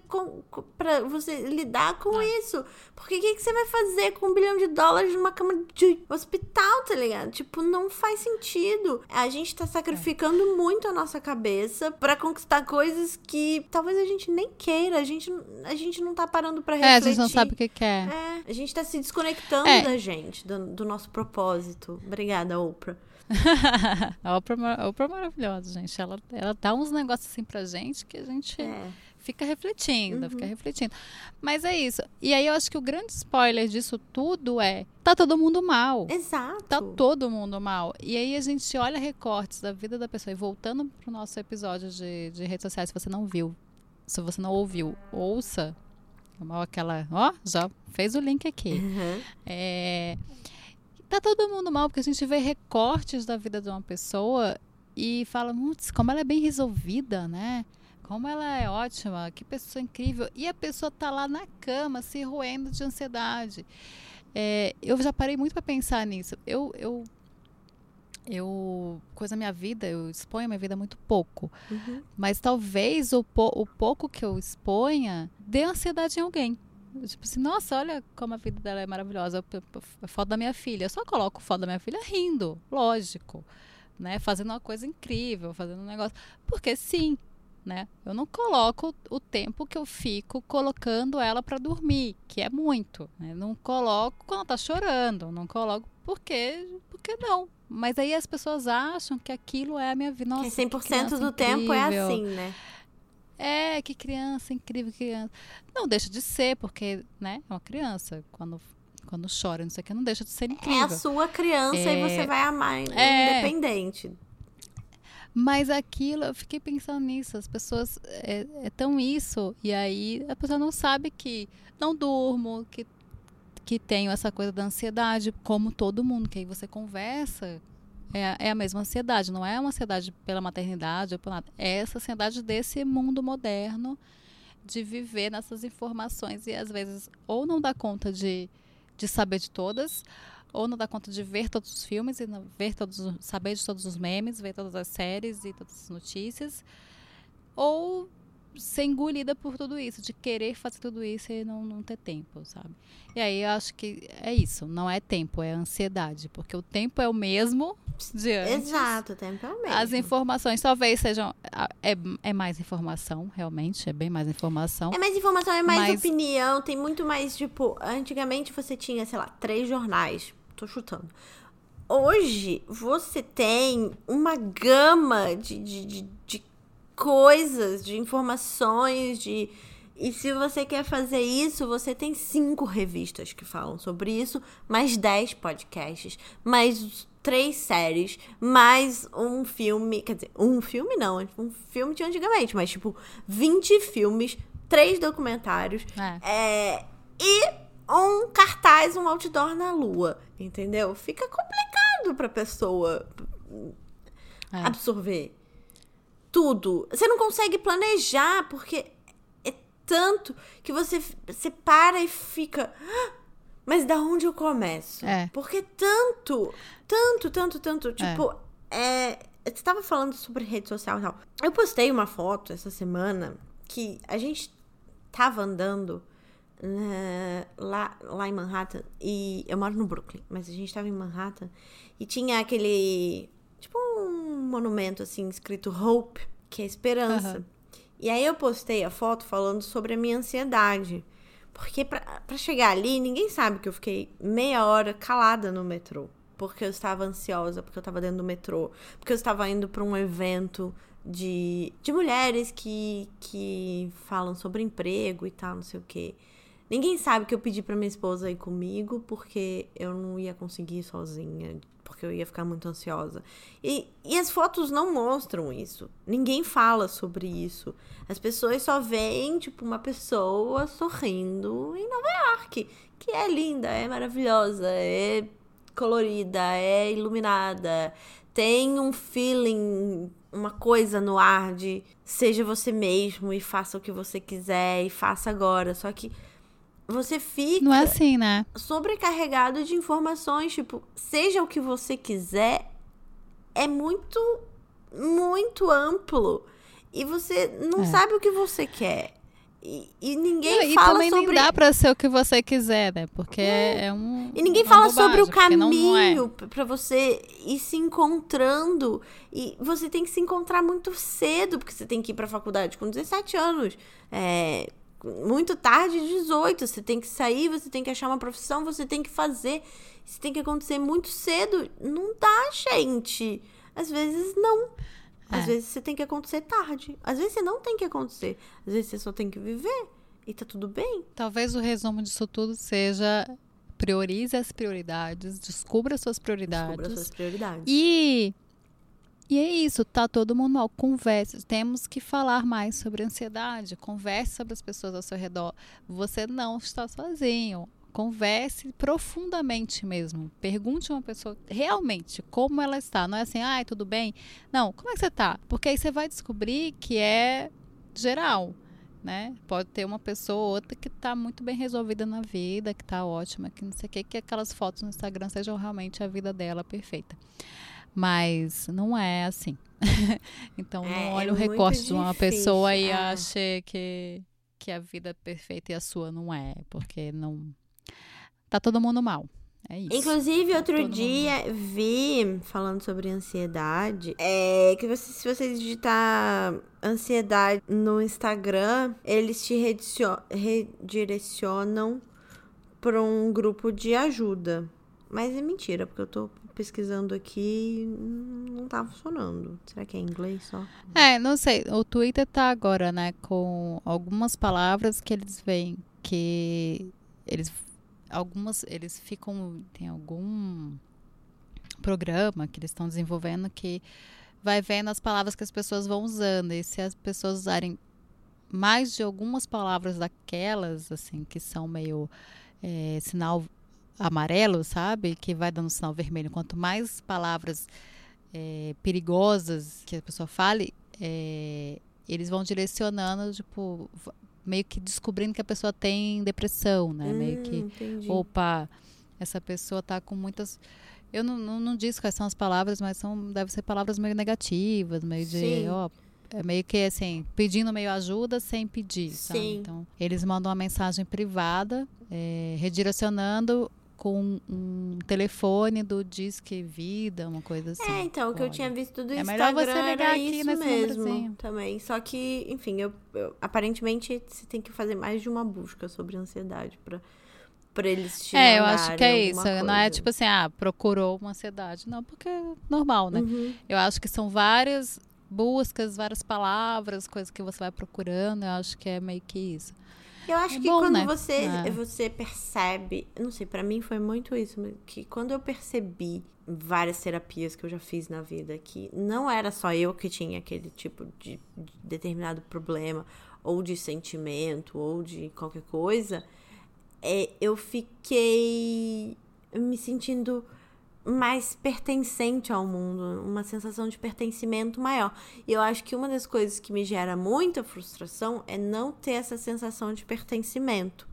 para você lidar com isso. Porque o que, que você vai fazer com um bilhão de dólares numa cama de hospital, tá ligado? Tipo, não faz sentido. A gente tá sacrificando muito a nossa cabeça pra conquistar coisas que talvez a gente nem queira. A gente, a gente não tá parando pra É, refletir. a gente não sabe o que quer. É, a gente tá se desconectando É. da gente, do, do nosso propósito. Obrigada, Oprah. A Oprah, é a Oprah é maravilhosa, gente. Ela, ela dá uns negócios assim pra gente que a gente É. fica refletindo, Uhum. fica refletindo. Mas é isso. E aí eu acho que o grande spoiler disso tudo é: tá todo mundo mal. Exato. Tá todo mundo mal. E aí a gente olha recortes da vida da pessoa. E voltando pro nosso episódio de, de redes sociais, se você não viu, se você não ouviu, ouça. Aquela, ó, já fez o link aqui. Uhum. É, tá todo mundo mal, porque a gente vê recortes da vida de uma pessoa e fala, putz, como ela é bem resolvida, né? Como ela é ótima, que pessoa incrível. E a pessoa tá lá na cama, se roendo de ansiedade. É, eu já parei muito para pensar nisso. Eu, eu, eu, coisa minha vida, eu exponho a minha vida muito pouco. Uhum. Mas talvez o, po- o pouco que eu exponha dê ansiedade em alguém. Tipo assim, nossa, olha como a vida dela é maravilhosa. A foto da minha filha. Eu só coloco foto da minha filha rindo, lógico. Né? Fazendo uma coisa incrível, fazendo um negócio. Porque sim, né? Eu não coloco o tempo que eu fico colocando ela para dormir, que é muito. Né? Não coloco quando ela tá chorando. Não coloco porque, porque não. Mas aí as pessoas acham que aquilo é a minha vida. Nossa, que 100% criança do tempo é incrível. assim, né? É, que criança, incrível criança. Não deixa de ser, porque, né, é uma criança. Quando, quando chora, não sei o que, não deixa de ser É incrível. a sua criança e É. você vai amar É. independente. Mas aquilo, eu fiquei pensando nisso. As pessoas é, é tão isso, e aí a pessoa não sabe que não durmo, que, que tenho essa coisa da ansiedade, como todo mundo, que aí você conversa. É, a- é a mesma ansiedade, não é uma ansiedade pela maternidade ou por nada. É essa ansiedade desse mundo moderno de viver nessas informações e às vezes ou não dá conta de, de saber de todas, ou não dá conta de ver todos os filmes e ver todos, os- saber de todos os memes, ver todas as séries e todas as notícias, ou ser engolida por tudo isso, de querer fazer tudo isso e não, não ter tempo, sabe? E aí eu acho que é isso, não é tempo, é ansiedade, porque o tempo é o mesmo de antes. Exato, o tempo é o mesmo. As informações talvez sejam. É, é mais informação, realmente, é bem mais informação. É mais informação, é mais Mas- opinião, tem muito mais, tipo, antigamente você tinha, sei lá, três jornais. Tô chutando. Hoje você tem uma gama de, de, de, de coisas, de informações, de. E se você quer fazer isso, você tem cinco revistas que falam sobre isso, mais dez podcasts, mais três séries, mais um filme. Quer dizer, um filme não, um filme de antigamente, mas tipo, 20 filmes, três documentários, É. é, e um cartaz, um outdoor na lua, entendeu? Fica complicado pra pessoa É. absorver tudo. Você não consegue planejar, porque é tanto que você, você para e fica. "Ah, Mas da onde eu começo? É. Porque tanto, tanto, tanto, tanto. Tipo, é. Você tava falando sobre rede social e tal. Eu postei uma foto essa semana que a gente tava andando né, lá, lá em Manhattan. E eu moro no Brooklyn, mas a gente tava em Manhattan. E tinha aquele. Tipo um monumento assim, escrito Hope, que é esperança. Aham. E aí eu postei a foto falando sobre a minha ansiedade. Porque pra, pra chegar ali, ninguém sabe que eu fiquei meia hora calada no metrô. Porque eu estava ansiosa, porque eu estava dentro do metrô, porque eu estava indo para um evento de, de mulheres que, que falam sobre emprego e tal, não sei o quê. Ninguém sabe que eu pedi para minha esposa ir comigo porque eu não ia conseguir ir sozinha, porque eu ia ficar muito ansiosa. E, e as fotos não mostram isso. Ninguém fala sobre isso. As pessoas só veem, tipo, uma pessoa sorrindo em Nova York, que é linda, é maravilhosa, é colorida, é iluminada, tem um feeling, uma coisa no ar de seja você mesmo e faça o que você quiser e faça agora. Só que você fica Não é assim, né? sobrecarregado de informações, tipo, seja o que você quiser, é muito, muito amplo. E você não É. sabe o que você quer. E, e ninguém Não, e fala também sobre. nem dá pra ser o que você quiser, né? Porque é, um. E ninguém fala bobagem, sobre o é. caminho pra você ir se encontrando. E você tem que se encontrar muito cedo, porque você tem que ir pra faculdade com 17 anos. É, muito tarde, 18. Você tem que sair, você tem que achar uma profissão, você tem que fazer. Isso tem que acontecer muito cedo. Não dá, gente. Às vezes não. Às É. vezes você tem que acontecer tarde. Às vezes você não tem que acontecer. Às vezes você só tem que viver. E tá tudo bem. Talvez o resumo disso tudo seja priorize as prioridades, descubra suas prioridades. Descubra suas prioridades. E e é isso, tá todo mundo mal. Converse. Temos que falar mais sobre ansiedade. Converse sobre as pessoas ao seu redor. Você não está sozinho. Converse profundamente mesmo. Pergunte uma pessoa realmente como ela está. Não é assim, ai, tudo bem? Não, como é que você tá? Porque aí você vai descobrir que é geral. Né? Pode ter uma pessoa ou outra que está muito bem resolvida na vida, que está ótima, que não sei o que, que aquelas fotos no Instagram sejam realmente a vida dela perfeita. Mas não é assim. então É, não é olhe o muito recorte de uma pessoa e é. ache que, que a vida é perfeita e a sua não é. Porque não. Tá todo mundo mal. É isso. Inclusive, outro todo mundo- dia vi, falando sobre ansiedade, é que você, se você digitar ansiedade no Instagram, eles te redirecionam para um grupo de ajuda. Mas é mentira, porque eu tô pesquisando aqui não tá funcionando. Será que é em inglês só? É, não sei. O Twitter tá agora, né, com algumas palavras que eles veem que eles algumas eles ficam tem algum programa que eles estão desenvolvendo que vai vendo as palavras que as pessoas vão usando e se as pessoas usarem mais de algumas palavras daquelas assim que são meio é, sinal amarelo, sabe? Que vai dando sinal vermelho. Quanto mais palavras é, perigosas que a pessoa fale, é, eles vão direcionando, tipo, meio que descobrindo que a pessoa tem depressão, né? meio que, Hum, entendi. opa, essa pessoa tá com muitas. Eu não, não, não disse quais são as palavras, mas são devem ser palavras meio negativas, meio de, Sim. ó, é meio que assim, pedindo meio ajuda sem pedir, sabe? Sim. Então, eles mandam uma mensagem privada, é, redirecionando com um telefone do Disque Vida, uma coisa assim. É, então, o que eu tinha visto do É Instagram melhor você ligar era aqui isso nesse mesmo também. Só que, enfim, eu, eu- aparentemente você tem que fazer mais de uma busca sobre ansiedade pra, pra eles te É, eu acho que é isso. alguma Não é coisa. tipo assim, ah, procurou uma ansiedade. Não, porque é normal, né? Uhum. Eu acho que são várias buscas, várias palavras, coisas que você vai procurando. Eu acho que é meio que isso. Eu acho É que bom, quando né? você, É. você percebe, não sei, pra mim foi muito isso, que quando eu percebi várias terapias que eu já fiz na vida que não era só eu que tinha aquele tipo de, de determinado problema ou de sentimento ou de qualquer coisa, é, eu fiquei me sentindo mais pertencente ao mundo, uma sensação de pertencimento maior. E eu acho que uma das coisas que me gera muita frustração é não ter essa sensação de pertencimento,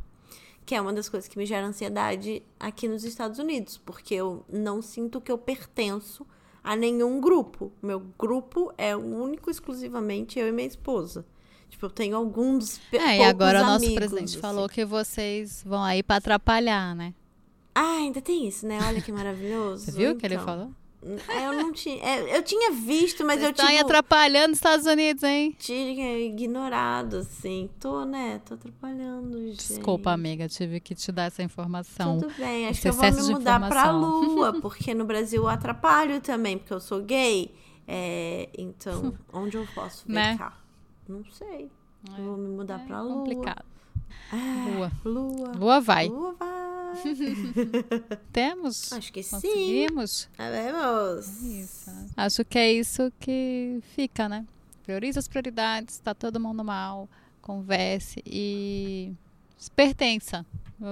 que é uma das coisas que me gera ansiedade aqui nos Estados Unidos, porque eu não sinto que eu pertenço a nenhum grupo. Meu grupo é único exclusivamente eu e minha esposa. Tipo, eu tenho alguns É, e agora o nosso presidente assim. falou que vocês vão aí pra atrapalhar, né? Ah, ainda tem isso, né? Olha que maravilhoso. Você viu o que ele Então, falou? Eu não tinha. é, Eu tinha visto, mas eu Tá aí tipo, atrapalhando os Estados Unidos, hein? tinha ignorado, assim. Tô, né? Tô atrapalhando, gente. Desculpa, amiga, tive que te dar essa informação. Tudo bem, acho que eu vou me mudar pra lua, porque no Brasil eu atrapalho também, porque eu sou gay. É, então, onde eu posso Né? ficar? Não sei. Eu vou me mudar É pra lua. complicado. Ah, Lua. Lua. Lua vai. Lua vai. Temos? Acho que sim. Conseguimos? Isso. Acho que é isso que fica, né? Prioriza as prioridades, tá todo mundo mal, converse e pertença.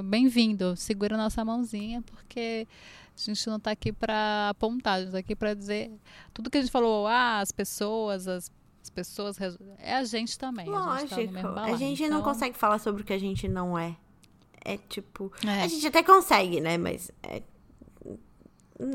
Bem-vindo, segura nossa mãozinha, porque a gente não tá aqui pra apontar, a gente tá aqui pra dizer tudo que a gente falou, ah, as pessoas, as, as pessoas, é a gente também. a gente tá Lógico. a gente não então, consegue falar sobre o que a gente não é. É tipo. É. A gente até consegue, né? Mas. É...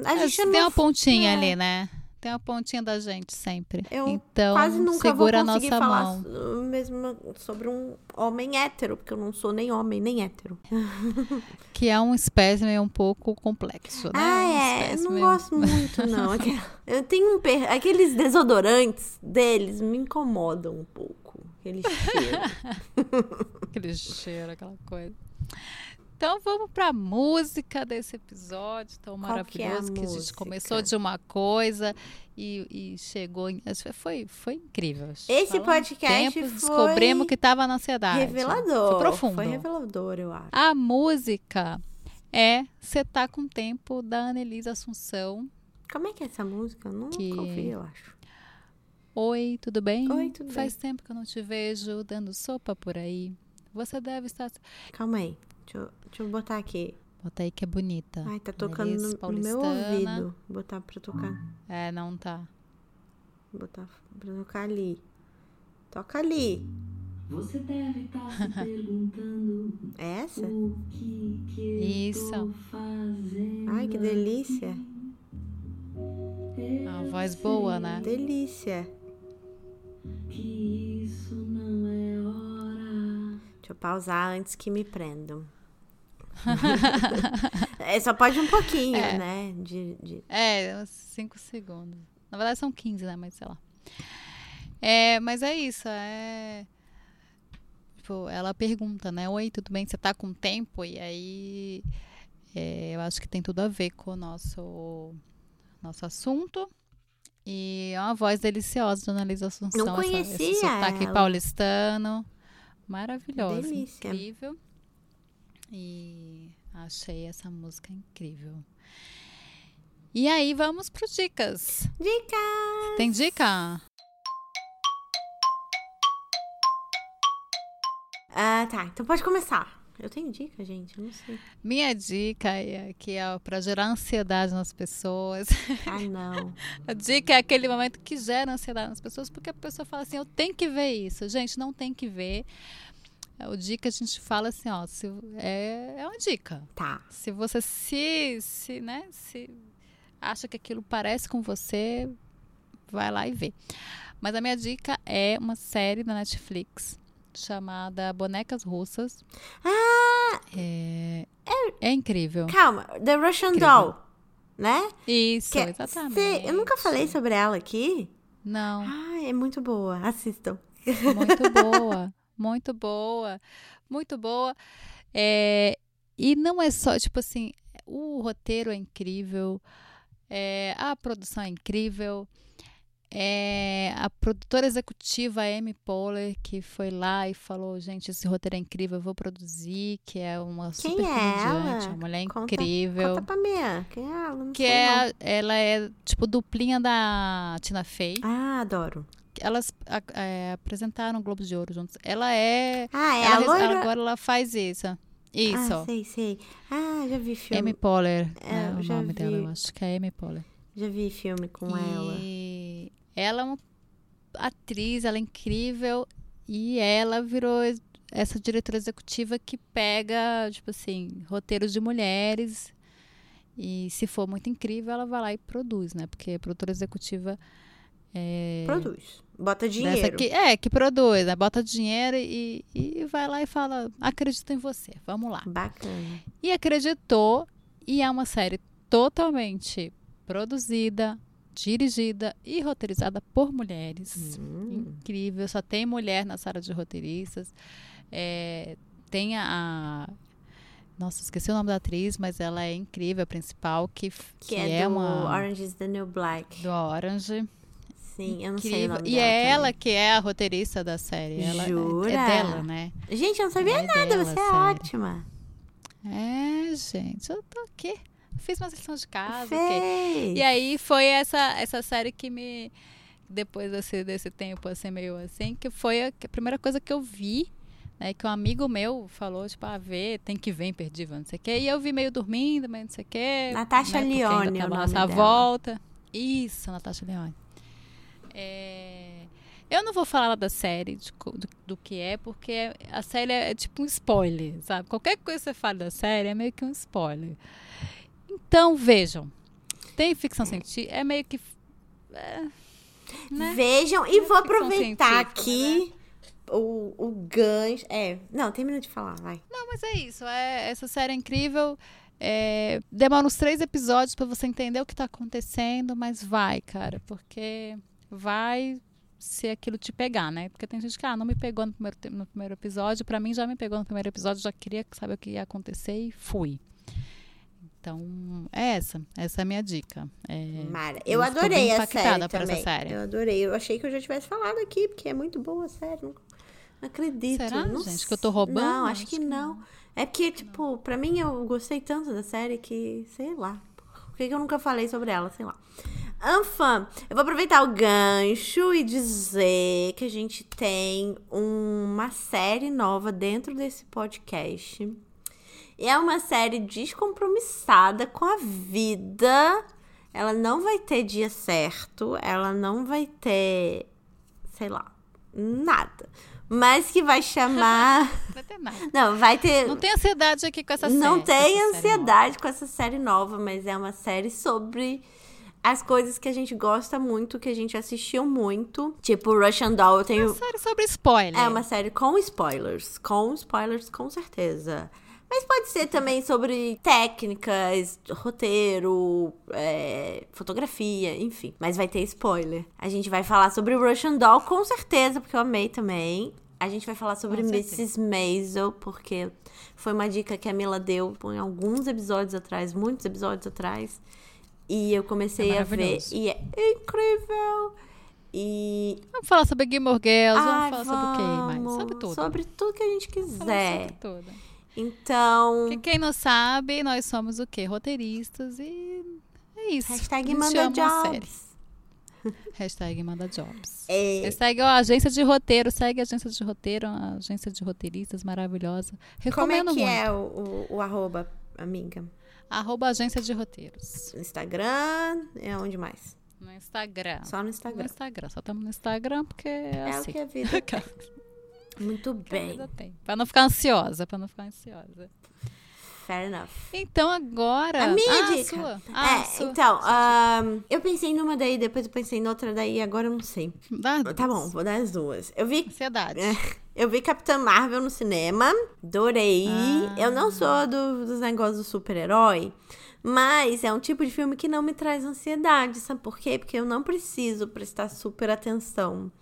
A gente Tem não. uma pontinha é. ali, né? Tem uma pontinha da gente sempre. Eu então, quase nunca segura vou a conseguir nossa falar mão. mesmo sobre um homem hétero, porque eu não sou nem homem nem hétero. Que é um espécime um pouco complexo, né? Ah, Um é. Eu não gosto muito, não. Eu tenho um. per- Aqueles desodorantes deles me incomodam um pouco. Aquele cheiro. Aquele cheiro, aquela coisa. Então vamos pra música desse episódio tão Qual que é a maravilhoso que, a gente começou de uma coisa e, e chegou em. Foi, foi incrível. Esse Falando podcast tempo, foi descobrimos que estava na ansiedade. Revelador. Foi profundo. Foi revelador, eu acho. A música é Cê Tá Com Tempo, da Annelise Assunção. Como é que é essa música? Eu nunca Que- ouvi, eu acho. Oi, tudo bem? Oi, tudo Faz tempo que eu não te vejo dando sopa por aí. Você deve estar. Calma aí. Deixa eu, deixa eu botar aqui. Bota aí que é bonita. Ai, tá tocando no, no meu ouvido. Botar pra tocar. É, não tá. Botar pra tocar ali. Toca ali. Você deve estar se perguntando É essa? o que, que eu Isso. tô fazendo. Ai, que delícia. É Uma voz boa, né? Delícia. Que isso não. Deixa eu pausar antes que me prendam. é, só pode um pouquinho, É. né? De, de... É, uns 5 segundos. Na verdade são 15, né? Mas sei lá. É, mas é isso, é. Tipo, ela pergunta, né? Oi, tudo bem? Você tá com tempo? E aí é, eu acho que tem tudo a ver com o nosso, nosso assunto. E é uma voz deliciosa de Annalise Assunção. Não essa- conhecia esse sotaque ela. paulistano. Maravilhosa. Delícia. Incrível. E achei essa música incrível. E aí, vamos para dicas. Dica! Tem dica? Ah, tá. Então pode começar. Eu tenho dica, gente. Eu não sei. Minha dica é que é para gerar ansiedade nas pessoas. Ah, não. A dica é aquele momento que gera ansiedade nas pessoas, porque a pessoa fala assim: eu tenho que ver isso. Gente, não tem que ver. É O dica a gente fala assim: ó, se, é, é uma dica. Tá. Se você se, se, né, se acha que aquilo parece com você, vai lá e vê. Mas a minha dica é uma série da Netflix chamada Bonecas Russas. Ah, É, é incrível. calma. The Russian Incrível. Doll, né? Isso, Que- exatamente. cê- eu nunca falei sobre ela aqui. Não, Ah, é muito boa. Assistam. muito boa, muito boa, muito boa. É, e não é só, tipo assim, o roteiro é incrível, é, a produção é incrível, é, a produtora executiva Amy Poehler, que foi lá e falou, gente, esse roteiro é incrível, eu vou produzir, que é uma Quem super é comediante, uma mulher Conta- incrível. Conta pra mim. Quem é ela? Não Que é, não. ela é tipo duplinha da Tina Fey. Ah, adoro. Elas a- é, apresentaram o Globo de Ouro juntos. Ela é. Ah, é ela a loira? Agora ela faz isso. Isso. Ah, sei, sei. Ah, já vi filme. Amy Poehler É, é, o nome dela, vi. eu acho que é Amy Poehler. Já vi filme com. E ela é uma atriz, ela é incrível. E ela virou essa diretora executiva que pega, tipo assim, roteiros de mulheres. E se for muito incrível, ela vai lá e produz, né? Porque a produtora executiva é, Produz. Bota dinheiro. que, é, que produz, né? Bota dinheiro e, e vai lá e fala, acredito em você, vamos lá. Bacana. E acreditou, e é uma série totalmente produzida, dirigida e roteirizada por mulheres. Hum. Incrível, só tem mulher na sala de roteiristas. É, tem a, Nossa, esqueci o nome da atriz, mas ela é incrível, a principal, que, Que, que é, do uma. Orange is the New Black. Do Orange. Sim, eu não sei o nome E é ela também. que é a roteirista da série. Ela, é- Jura? É dela, né? Gente, eu não sabia É nada, dela, você é ótima. É, gente, eu tô aqui. Fiz uma lição de casa. ok. Fez. E aí foi essa, essa série que me. Depois desse, desse tempo, assim, meio assim, que foi a, a primeira coisa que eu vi, né? Que um amigo meu falou, tipo, ah, vê, tem que ver imperdível, não sei o quê. E eu vi meio dormindo, meio não sei o quê. Natasha né, ainda é o nome dela. volta. Isso, Natasha Leone. É, Eu não vou falar da série, de do, do que é, porque a série é, tipo um spoiler, sabe? Qualquer coisa que você fala da série é meio que um spoiler. Então, vejam. Tem ficção científica, é meio que. é, né? Vejam, e vou Ficção aproveitar aqui o, o gancho. É, não, termina de falar, vai. Não, mas é isso. É, essa série é incrível. É, demora uns três episódios pra você entender o que tá acontecendo, mas vai, cara, porque vai se aquilo te pegar, né? Porque tem gente que, ah, não me pegou no primeiro, no primeiro episódio. Pra mim, já me pegou no primeiro episódio, já queria saber o que ia acontecer e fui. Então, é essa. Essa é a minha dica. É, Mara, eu, adorei a série por essa também. série. Eu adorei. Eu achei que eu já tivesse falado aqui, porque é muito boa a série. Não, não acredito. Será, não gente, que eu tô roubando? Não, acho, Acho que, que não. É porque, tipo, pra mim eu gostei tanto da série que, sei lá. Por que eu nunca falei sobre ela? Sei lá. Anfã, eu vou aproveitar o gancho e dizer que a gente tem uma série nova dentro desse podcast. E é uma série descompromissada com a vida. Ela não vai ter dia certo, ela não vai ter, sei lá, nada. Mas que vai chamar. Não vai ter nada. não, vai ter. Não tem ansiedade aqui com essa série. Não tem ansiedade com essa série nova, mas é uma série sobre as coisas que a gente gosta muito, que a gente assistiu muito. Tipo, Russian Doll, eu tenho. Uma série sobre spoiler. É uma série com spoilers. Com spoilers, com certeza. Mas pode ser também sobre técnicas, roteiro, é, fotografia, enfim. Mas vai ter spoiler. A gente vai falar sobre Russian Doll, com certeza, porque eu amei também. A gente vai falar sobre. Mrs. Maisel, porque foi uma dica que a Mila deu em alguns episódios atrás, muitos episódios atrás. E eu comecei É a ver e é incrível. E Vamos falar sobre Gilmore Girls, Ai, vamos falar sobre o que mais? vamos. Sobre tudo. Sobre tudo que a gente quiser. sobre tudo. Então, quem não sabe, nós somos o quê? Roteiristas e é isso. hashtag A manda a jobs. Hashtag manda jobs. É, Hashtag ó, agência de roteiro, segue a agência de roteiro, a agência de roteiristas maravilhosa. como é Recomendo que muito. é o, o, o arroba, amiga? Arroba agência de roteiros. Instagram? É onde mais? No Instagram. Só no No Instagram. Instagram. Só estamos no Instagram porque é, É o assim. que a vida. Muito bem. Pra não ficar ansiosa, pra não ficar ansiosa. Fair enough. Então agora. A minha ah, dica. Sua. Ah, é, sua. então, ahn, eu pensei numa daí, depois eu pensei em outra daí, agora eu não sei. Dá Tá bom, vou dar as duas. Eu vi Ansiedade. É, Eu vi Capitã Marvel no cinema, adorei. Ah. Eu não sou do- dos negócios do super-herói, mas é um tipo de filme que não me traz ansiedade, sabe por quê? Porque eu não preciso prestar super atenção.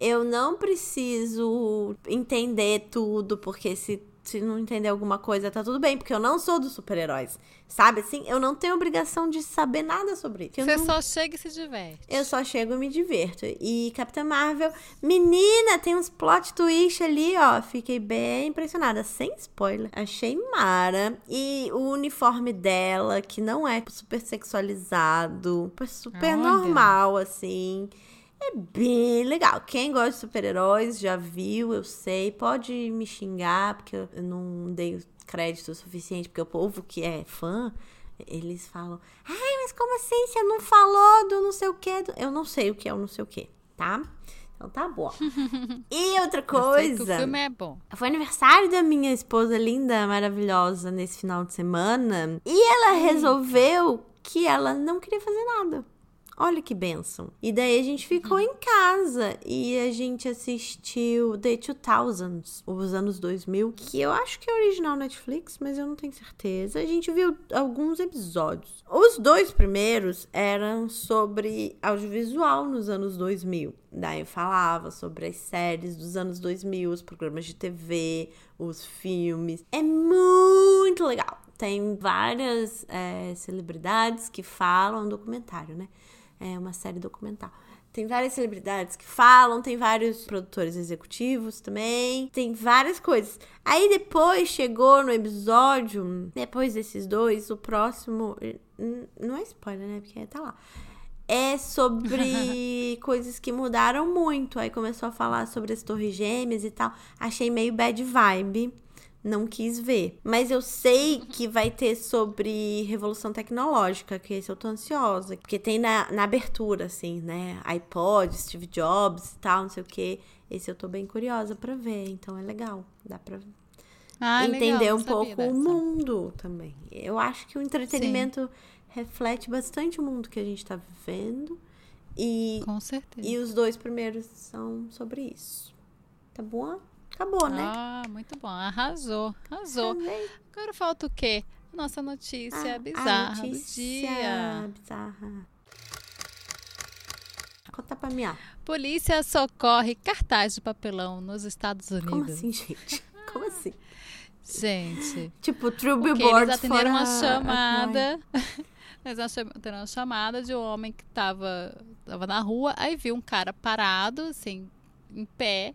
Eu não preciso entender tudo, porque se, se não entender alguma coisa, tá tudo bem, porque eu não sou dos super-heróis. Sabe assim? Eu não tenho obrigação de saber nada sobre isso. Você não- só chega e se diverte. eu só chego e me divirto. E Capitã Marvel, menina, tem uns plot twist ali, ó. Fiquei bem impressionada, sem spoiler. Achei mara. E o uniforme dela, que não é super sexualizado, super Olha. normal, assim. É bem legal. Quem gosta de super-heróis já viu, eu sei. Pode me xingar, porque eu não dei crédito suficiente, porque o povo que é fã, eles falam: Ai, mas como assim? Você não falou do não sei o quê? do-" Eu não sei o que é o não sei o quê, tá? Então tá bom. E outra Eu sei que o coisa. filme é bom. Foi aniversário da minha esposa linda, maravilhosa, nesse final de semana. E ela resolveu que ela não queria fazer nada Olha que benção. E daí a gente ficou em casa e a gente assistiu The 2000s, os anos 2000, que eu acho que é original Netflix, mas eu não tenho certeza. A gente viu alguns episódios. Os dois primeiros eram sobre audiovisual nos anos 2000. Daí falava sobre as séries dos anos 2000, os programas de TV, os filmes. É muito legal. Tem várias é, celebridades que falam, um documentário, né? É uma série documental. Tem várias celebridades que falam, tem vários produtores executivos também, tem várias coisas. Aí depois chegou no episódio, depois desses dois, o próximo. Não é spoiler, né? Porque tá lá. É sobre coisas que mudaram muito. Aí começou a falar sobre as torres gêmeas e tal. Achei meio bad vibe não quis ver. Mas eu sei que vai ter sobre revolução tecnológica, que esse eu tô ansiosa. Porque tem na, na abertura, assim, né? iPod, Steve Jobs e tal, não sei o quê. Esse eu tô bem curiosa pra ver, então é legal. Dá pra Ah, entender legal, um pouco dessa. o mundo também. Eu acho que o entretenimento reflete bastante o mundo que a gente tá vivendo. E, Com certeza. e os dois primeiros são sobre isso. Tá bom? Acabou, né? Ah, muito bom. Arrasou. Arrasou. Arrasei. Agora falta o quê? Nossa notícia Ah, bizarra a do notícia dia. bizarra. Conta pra mim. Polícia socorre cartaz de papelão nos Estados Unidos. Como assim, gente? Como assim? Gente, Tipo, True porque Billboards eles atenderam uma chamada. Eles atenderam uma chamada de um homem que tava, tava na rua, aí viu um cara parado, assim, em pé.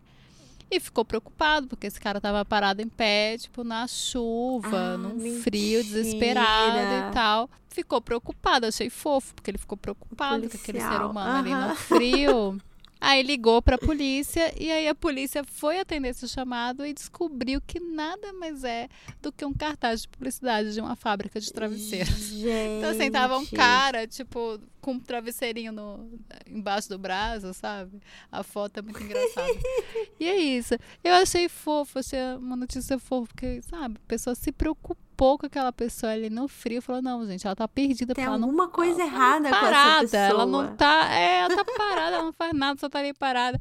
E ficou preocupado, porque esse cara tava parado em pé, tipo, na chuva, Ah, num mentira. frio, desesperado e tal. Ficou preocupado, achei fofo, porque ele ficou preocupado com aquele ser humano ali aham. no frio. Aí ligou pra polícia e aí a polícia foi atender esse chamado e descobriu que nada mais é do que um cartaz de publicidade de uma fábrica de travesseiro. Gente. Então, assim, tava um cara, tipo, com um travesseirinho no, embaixo do braço, sabe? A foto é muito engraçada. e é isso. Eu achei fofo, achei uma notícia fofa, porque, sabe, a pessoa se preocupou com aquela pessoa ali no frio, falou, não, gente, ela tá perdida, Tem ela não alguma coisa ela tá errada com essa parada, pessoa. Ela não tá. É, ela tá parada, ela não faz nada, só tá ali parada.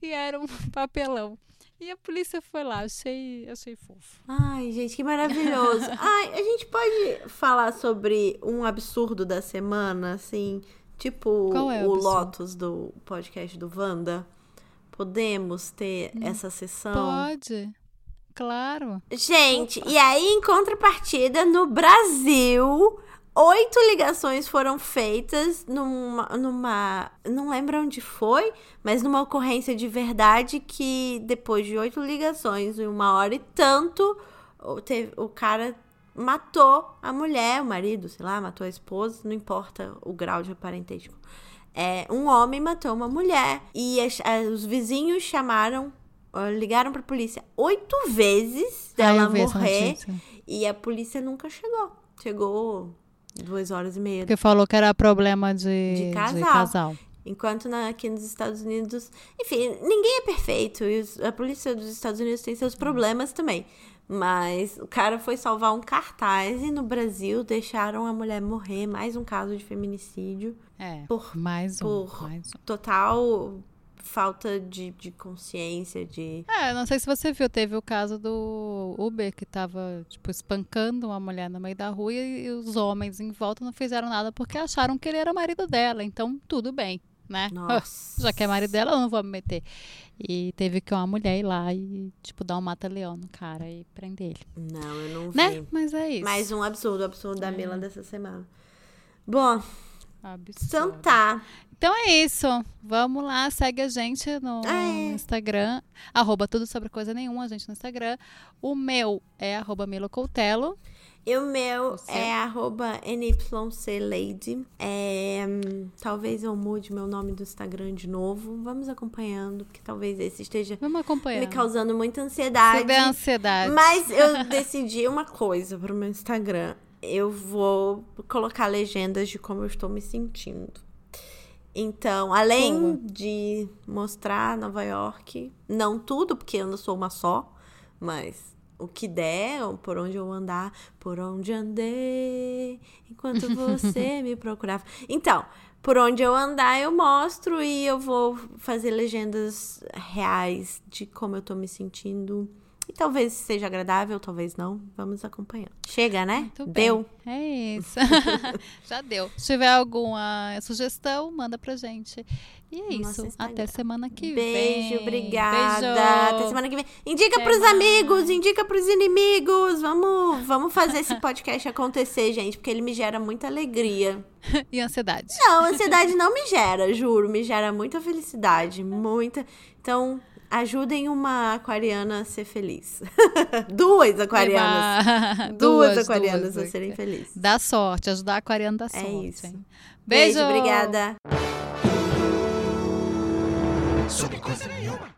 E era um papelão. E a polícia foi lá, achei, achei fofo. Ai, gente, que maravilhoso. Ai, a gente pode falar sobre um absurdo da semana, assim, tipo Qual é o o? Lotus do podcast do Wanda? Podemos ter Hum. essa sessão? Pode. Claro. Gente, e aí, em contrapartida, no Brasil, oito ligações foram feitas numa, numa. Não lembro onde foi, mas numa ocorrência de verdade que depois de oito ligações, em uma hora e tanto, o, teve, o cara matou a mulher, o marido, sei lá, matou a esposa, não importa o grau de parentesco. É, um homem matou uma mulher e as- as- os vizinhos chamaram, ó, ligaram pra polícia oito vezes Ah, dela morrer e a polícia nunca chegou. Chegou duas horas e meia Porque falou que era problema de, De casal. casal. Enquanto na- aqui nos Estados Unidos, enfim, ninguém é perfeito e os- a polícia dos Estados Unidos tem seus problemas também. Mas o cara foi salvar um cartaz e no Brasil deixaram a mulher morrer, mais um caso de feminicídio É. Por- mais um. por- Mais um. total falta de, de consciência, de É, não sei se você viu, teve o caso do Uber que tava, tipo, espancando uma mulher no meio da rua e, e os homens em volta não fizeram nada porque acharam que ele era marido dela. Então, tudo bem, né? nossa. Já que é marido dela, eu não vou me meter. E teve que uma mulher ir lá e, tipo, dar um mata-leão no cara e prender ele. Não, eu não vi. Né? Mas é isso. Mais um absurdo, absurdo da É. Mila dessa semana. Bom, Absurdo. então tá. Então é isso. Vamos lá, segue a gente no Ah, é. Instagram. Arroba tudo sobre coisa nenhuma, a gente no Instagram. O meu é arroba Milo Coutelo. E o meu Você? é arroba NYCLady. É, talvez eu mude meu nome do Instagram de novo. Vamos acompanhando, porque talvez esse esteja me causando muita ansiedade. Sobre a ansiedade. Mas eu decidi uma coisa pro meu Instagram. Eu vou colocar legendas de como eu estou me sentindo. Então, além Boa. de mostrar Nova York, não tudo, porque eu não sou uma só, mas o que der, por onde eu andar, por onde andei, enquanto você me procurava. Então, por onde eu andar, eu mostro e eu vou fazer legendas reais de como eu tô me sentindo. E talvez seja agradável, talvez não. Vamos acompanhando. Chega, né? Muito bem. Deu. É isso. Já deu. Se tiver alguma sugestão, manda pra gente. E é isso. Instagram. Até semana que vem. Beijo, obrigada. Beijo. Até semana que vem. Indica Até pros mais. amigos, indica pros inimigos. Vamos, vamos fazer esse podcast acontecer, gente, porque ele me gera muita alegria. E ansiedade. Não, ansiedade não me gera, juro, me gera muita felicidade, muita. Então, ajudem uma aquariana a ser feliz. duas aquarianas. Eba. Duas, aquarianas duas. a serem felizes. Dá sorte. Ajudar a aquariana dá sorte. isso. hein? Beijo, Beijo. obrigada. Sobre coisa nenhuma.